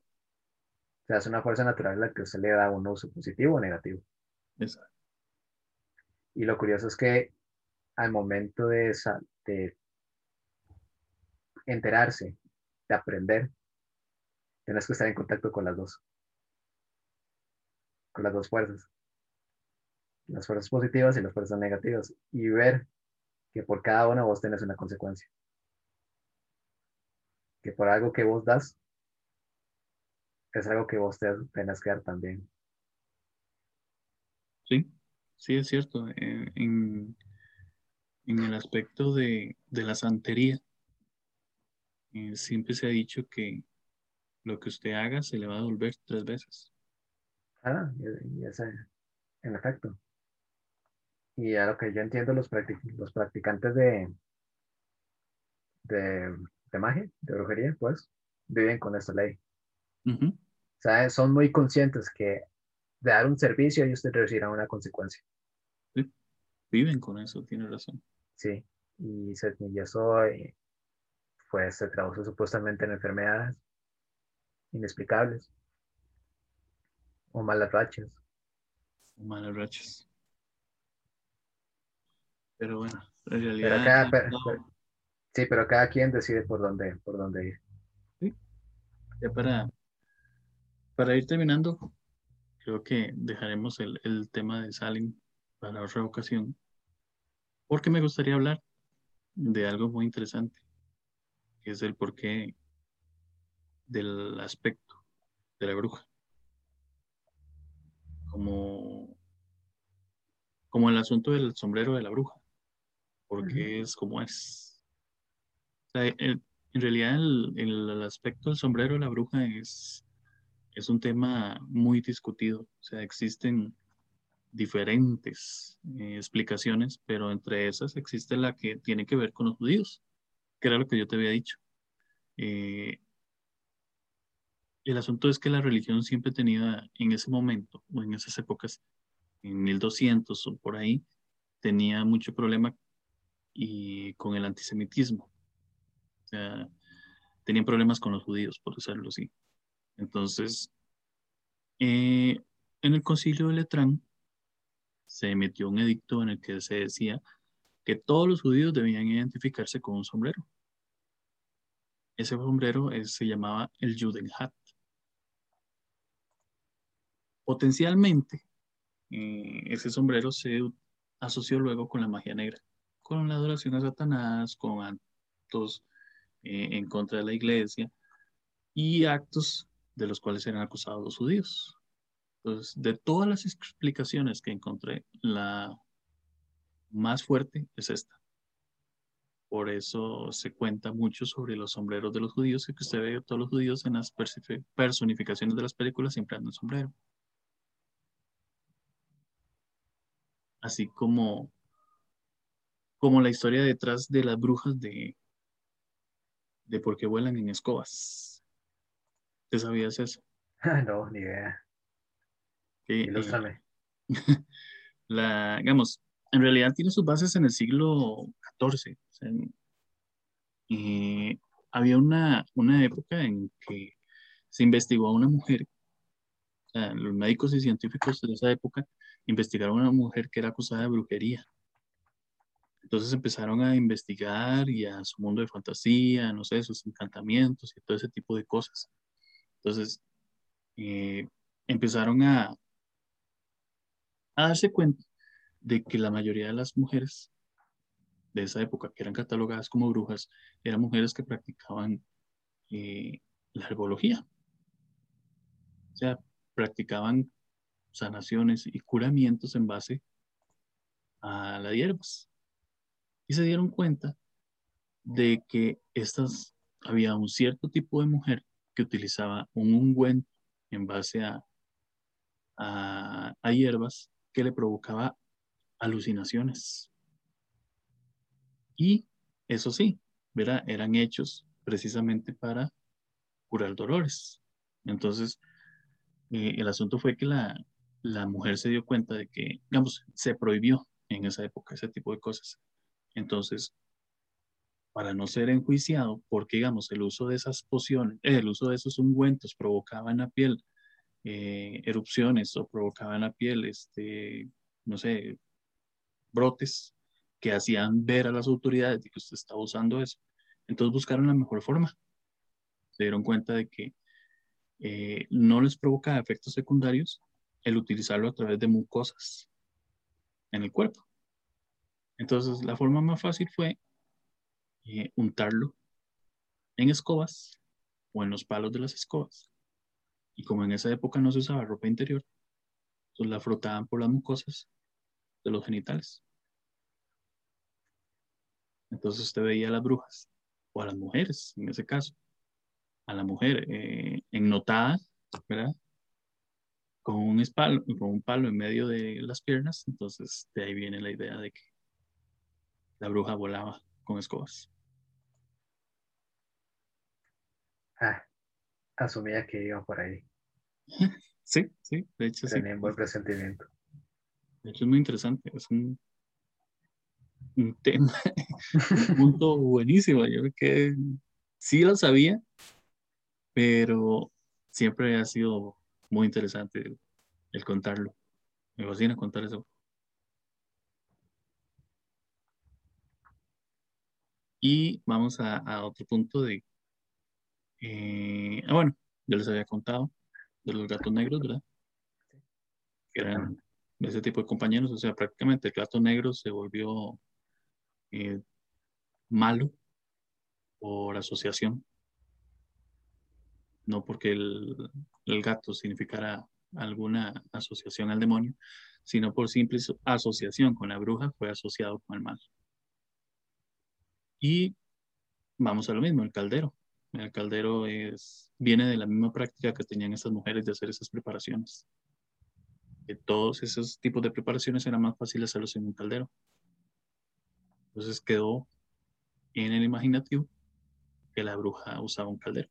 O sea, es una fuerza natural a la que se le da un uso positivo o negativo. Exacto. Y lo curioso es que al momento de, de enterarse, de aprender, tienes que estar en contacto con las dos, con las dos fuerzas, las fuerzas positivas y las fuerzas negativas, y ver que por cada una vos tenés una consecuencia. Que por algo que vos das, es algo que vos tenés que dar también. Sí, Sí, es cierto. Eh, en, el aspecto de, la santería, eh, siempre se ha dicho que lo que usted haga se le va a devolver tres veces. Ah, y, en efecto. Y a lo que yo entiendo, los, los practicantes de, de, magia, de brujería, pues, viven con esta ley. O sea, son muy conscientes que de dar un servicio, ellos te recibirán una consecuencia. Sí, viven con eso, tiene razón. Sí, y, eso eh, pues se traduce supuestamente en enfermedades inexplicables o malas rachas. O malas rachas. Pero bueno, en realidad... sí, pero cada quien decide por dónde, por dónde ir. Sí. Ya para, para ir terminando, creo que dejaremos el, el tema de Salim para otra ocasión, porque me gustaría hablar de algo muy interesante, es el porqué del aspecto de la bruja. Como, como el asunto del sombrero de la bruja, porque es como es. en realidad el, el, aspecto del sombrero de la bruja es es un tema muy discutido. O sea, existen diferentes eh, explicaciones, pero entre esas existe la que tiene que ver con los judíos, que era lo que yo te había dicho. Eh, el asunto es que la religión siempre tenía en ese momento o en esas épocas, en 1200 o por ahí, tenía mucho problema y con el antisemitismo. O tenían problemas con los judíos, por decirlo así. Entonces, eh, en el concilio de Letrán se emitió un edicto en el que se decía que todos los judíos debían identificarse con un sombrero. Ese sombrero se llamaba el Judenhat. Potencialmente, eh, ese sombrero se asoció luego con la magia negra, con la adoración a Satanás, con actos eh, en contra de la iglesia y actos de los cuales eran acusados los judíos. Entonces, de todas las explicaciones que encontré, la más fuerte es esta. Por eso se cuenta mucho sobre los sombreros de los judíos, que usted ve todos los judíos en las personificaciones de las películas siempre andan sombrero. Así como, como la historia detrás de las brujas de, de por qué vuelan en escobas. ¿Te sabías eso? no, ni idea. Eh, la, digamos, en realidad tiene sus bases en el siglo XIV. Eh, había una, una época en que se investigó a una mujer, los médicos y científicos de esa época investigaron a una mujer que era acusada de brujería. Entonces empezaron a investigar y a su mundo de fantasía, no sé, sus encantamientos y todo ese tipo de cosas. Entonces eh, empezaron a, a darse cuenta de que la mayoría de las mujeres de esa época, que eran catalogadas como brujas, eran mujeres que practicaban eh, la herbología. O sea, practicaban sanaciones y curamientos en base a las hierbas. Y se dieron cuenta de que estas, había un cierto tipo de mujer que utilizaba un ungüento en base a, a, a hierbas que le provocaba alucinaciones. Y eso sí, ¿verdad? eran hechos precisamente para curar dolores. Entonces, eh, el asunto fue que la, la mujer se dio cuenta de que, digamos, se prohibió en esa época ese tipo de cosas. Entonces, para no ser enjuiciado, porque, digamos, el uso de esas pociones, eh, el uso de esos ungüentos provocaba en la piel eh, erupciones o provocaba en la piel, este, no sé, brotes que hacían ver a las autoridades de que usted estaba usando eso. Entonces buscaron la mejor forma. Se dieron cuenta de que eh, no les provocaba efectos secundarios el utilizarlo a través de mucosas en el cuerpo. Entonces la forma más fácil fue eh, untarlo en escobas o en los palos de las escobas. Y como en esa época no se usaba ropa interior, entonces la frotaban por las mucosas de los genitales. Entonces usted veía a las brujas, o a las mujeres, en ese caso, a la mujer eh, ennotada, ¿verdad? Con un, espalo, con un palo en medio de las piernas, entonces de ahí viene la idea de que la bruja volaba con escobas. Ah, asumía que iba por ahí. Sí, sí, de hecho Tenía un buen presentimiento. De hecho es muy interesante, es un un tema, un punto buenísimo. Yo que sí lo sabía, pero siempre ha sido muy interesante el, contarlo. Me fascina contar eso. Y vamos a, otro punto de... Eh, ah, bueno, yo les había contado de los gatos negros, ¿verdad? Que eran ese tipo de compañeros, o sea, prácticamente el gato negro se volvió eh, malo por asociación. No porque el, gato significara alguna asociación al demonio, sino por simple asociación con la bruja fue asociado con el mal. Y vamos a lo mismo, el caldero. El caldero es, viene de la misma práctica que tenían esas mujeres de hacer esas preparaciones. Todos esos tipos de preparaciones eran más fáciles hacerlos en un caldero. Entonces quedó en el imaginativo que la bruja usaba un caldero.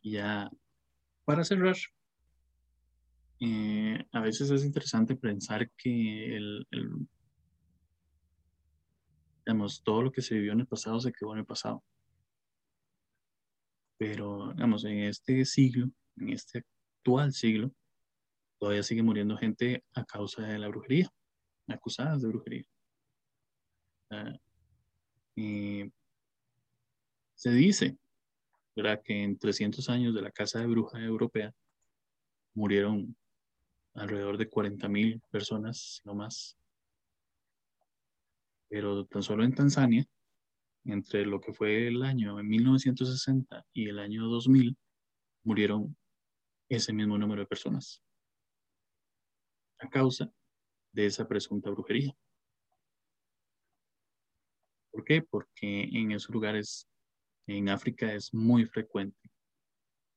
Y ya, para cerrar, eh, a veces es interesante pensar que el, digamos, todo lo que se vivió en el pasado se quedó en el pasado. Pero, digamos, en este siglo, en este actual siglo, todavía sigue muriendo gente a causa de la brujería, acusadas de brujería. se dice que en 300 años de la Casa de Bruja Europea murieron alrededor de 40.000 personas, no más. Pero tan solo en Tanzania, entre lo que fue el año 1960 y el año 2000, murieron ese mismo número de personas a causa de esa presunta brujería. ¿Por qué? Porque en esos lugares, en África, es muy frecuente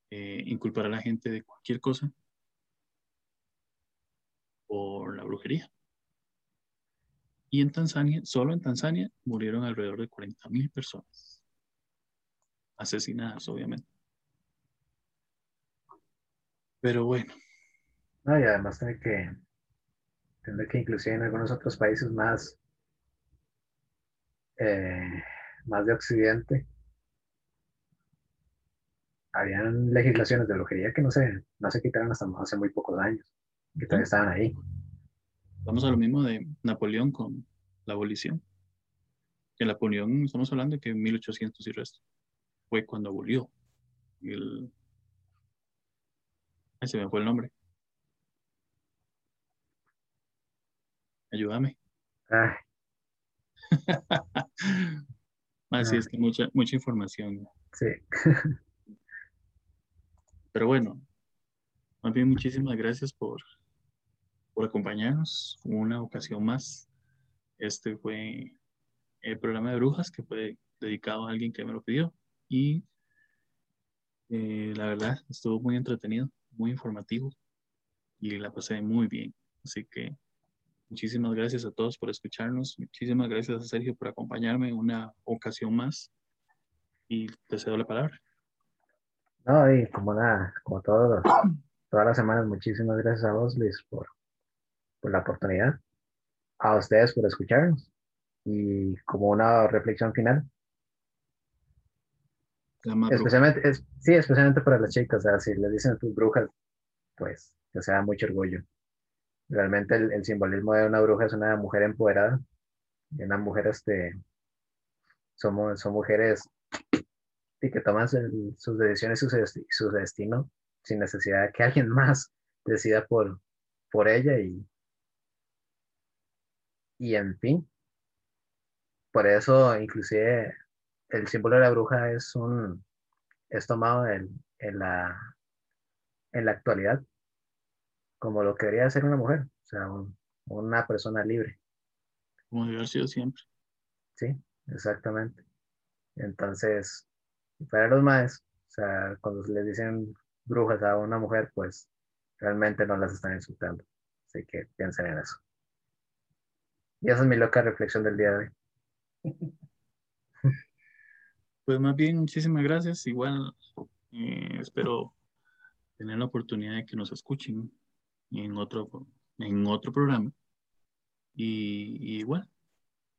eh, inculpar a la gente de cualquier cosa por la brujería. Y en Tanzania, solo en Tanzania, murieron alrededor de 40.000 personas. Asesinadas, obviamente. Pero bueno. No, y además tiene que, tener que inclusive en algunos otros países más, eh, más de Occidente, habían legislaciones de brujería que no se, no se quitaron hasta hace muy pocos años, que todavía estaban ahí. Vamos a lo mismo de Napoleón con la abolición. En Napoleón estamos hablando de que en 1800 y resto fue cuando abolió el... Ahí se me fue el nombre. Ayúdame. Así es que mucha, mucha información. Sí. Pero bueno, más bien muchísimas gracias por, por acompañarnos una ocasión más. Este fue el programa de brujas que fue dedicado a alguien que me lo pidió y eh, la verdad estuvo muy entretenido, muy informativo y la pasé muy bien. Así que muchísimas gracias a todos por escucharnos. Muchísimas gracias a Sergio por acompañarme una ocasión más y te cedo la palabra. No, y como nada, como todos todas las semanas, muchísimas gracias a vos, Luis, por, por la oportunidad a ustedes por escucharnos y como una reflexión final. Especialmente, sí, especialmente para las chicas, o sea, si les dicen tus brujas, pues que sea mucho orgullo. Realmente el, simbolismo de una bruja es una mujer empoderada, una mujer, este, somos, son mujeres y que toman sus decisiones y su, destino sin necesidad de que alguien más decida por, por ella y, y en fin. Por eso, inclusive, el símbolo de la bruja es un es tomado en, la, en la actualidad como lo que debería ser una mujer, o sea, una persona libre. Como debe sido siempre. Sí, exactamente. Entonces, para los más, o sea, cuando les dicen brujas a una mujer, pues realmente no las están insultando. Así que piensen en eso. Y esa es mi loca reflexión del día de hoy. Pues más bien, muchísimas gracias. Igual eh, espero tener la oportunidad de que nos escuchen en otro, en otro programa. Y, igual,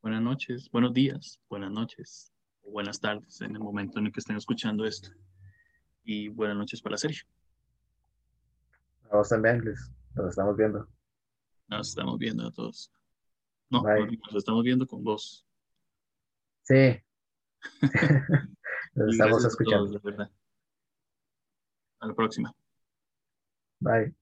buenas noches, buenos días, buenas noches, buenas tardes en el momento en el que estén escuchando esto. Y buenas noches para Sergio. A vos también, Luis. Nos estamos viendo. Nos estamos viendo a todos. No, nos estamos viendo con vos. Sí. Nos estamos escuchando. A, a la próxima. Bye.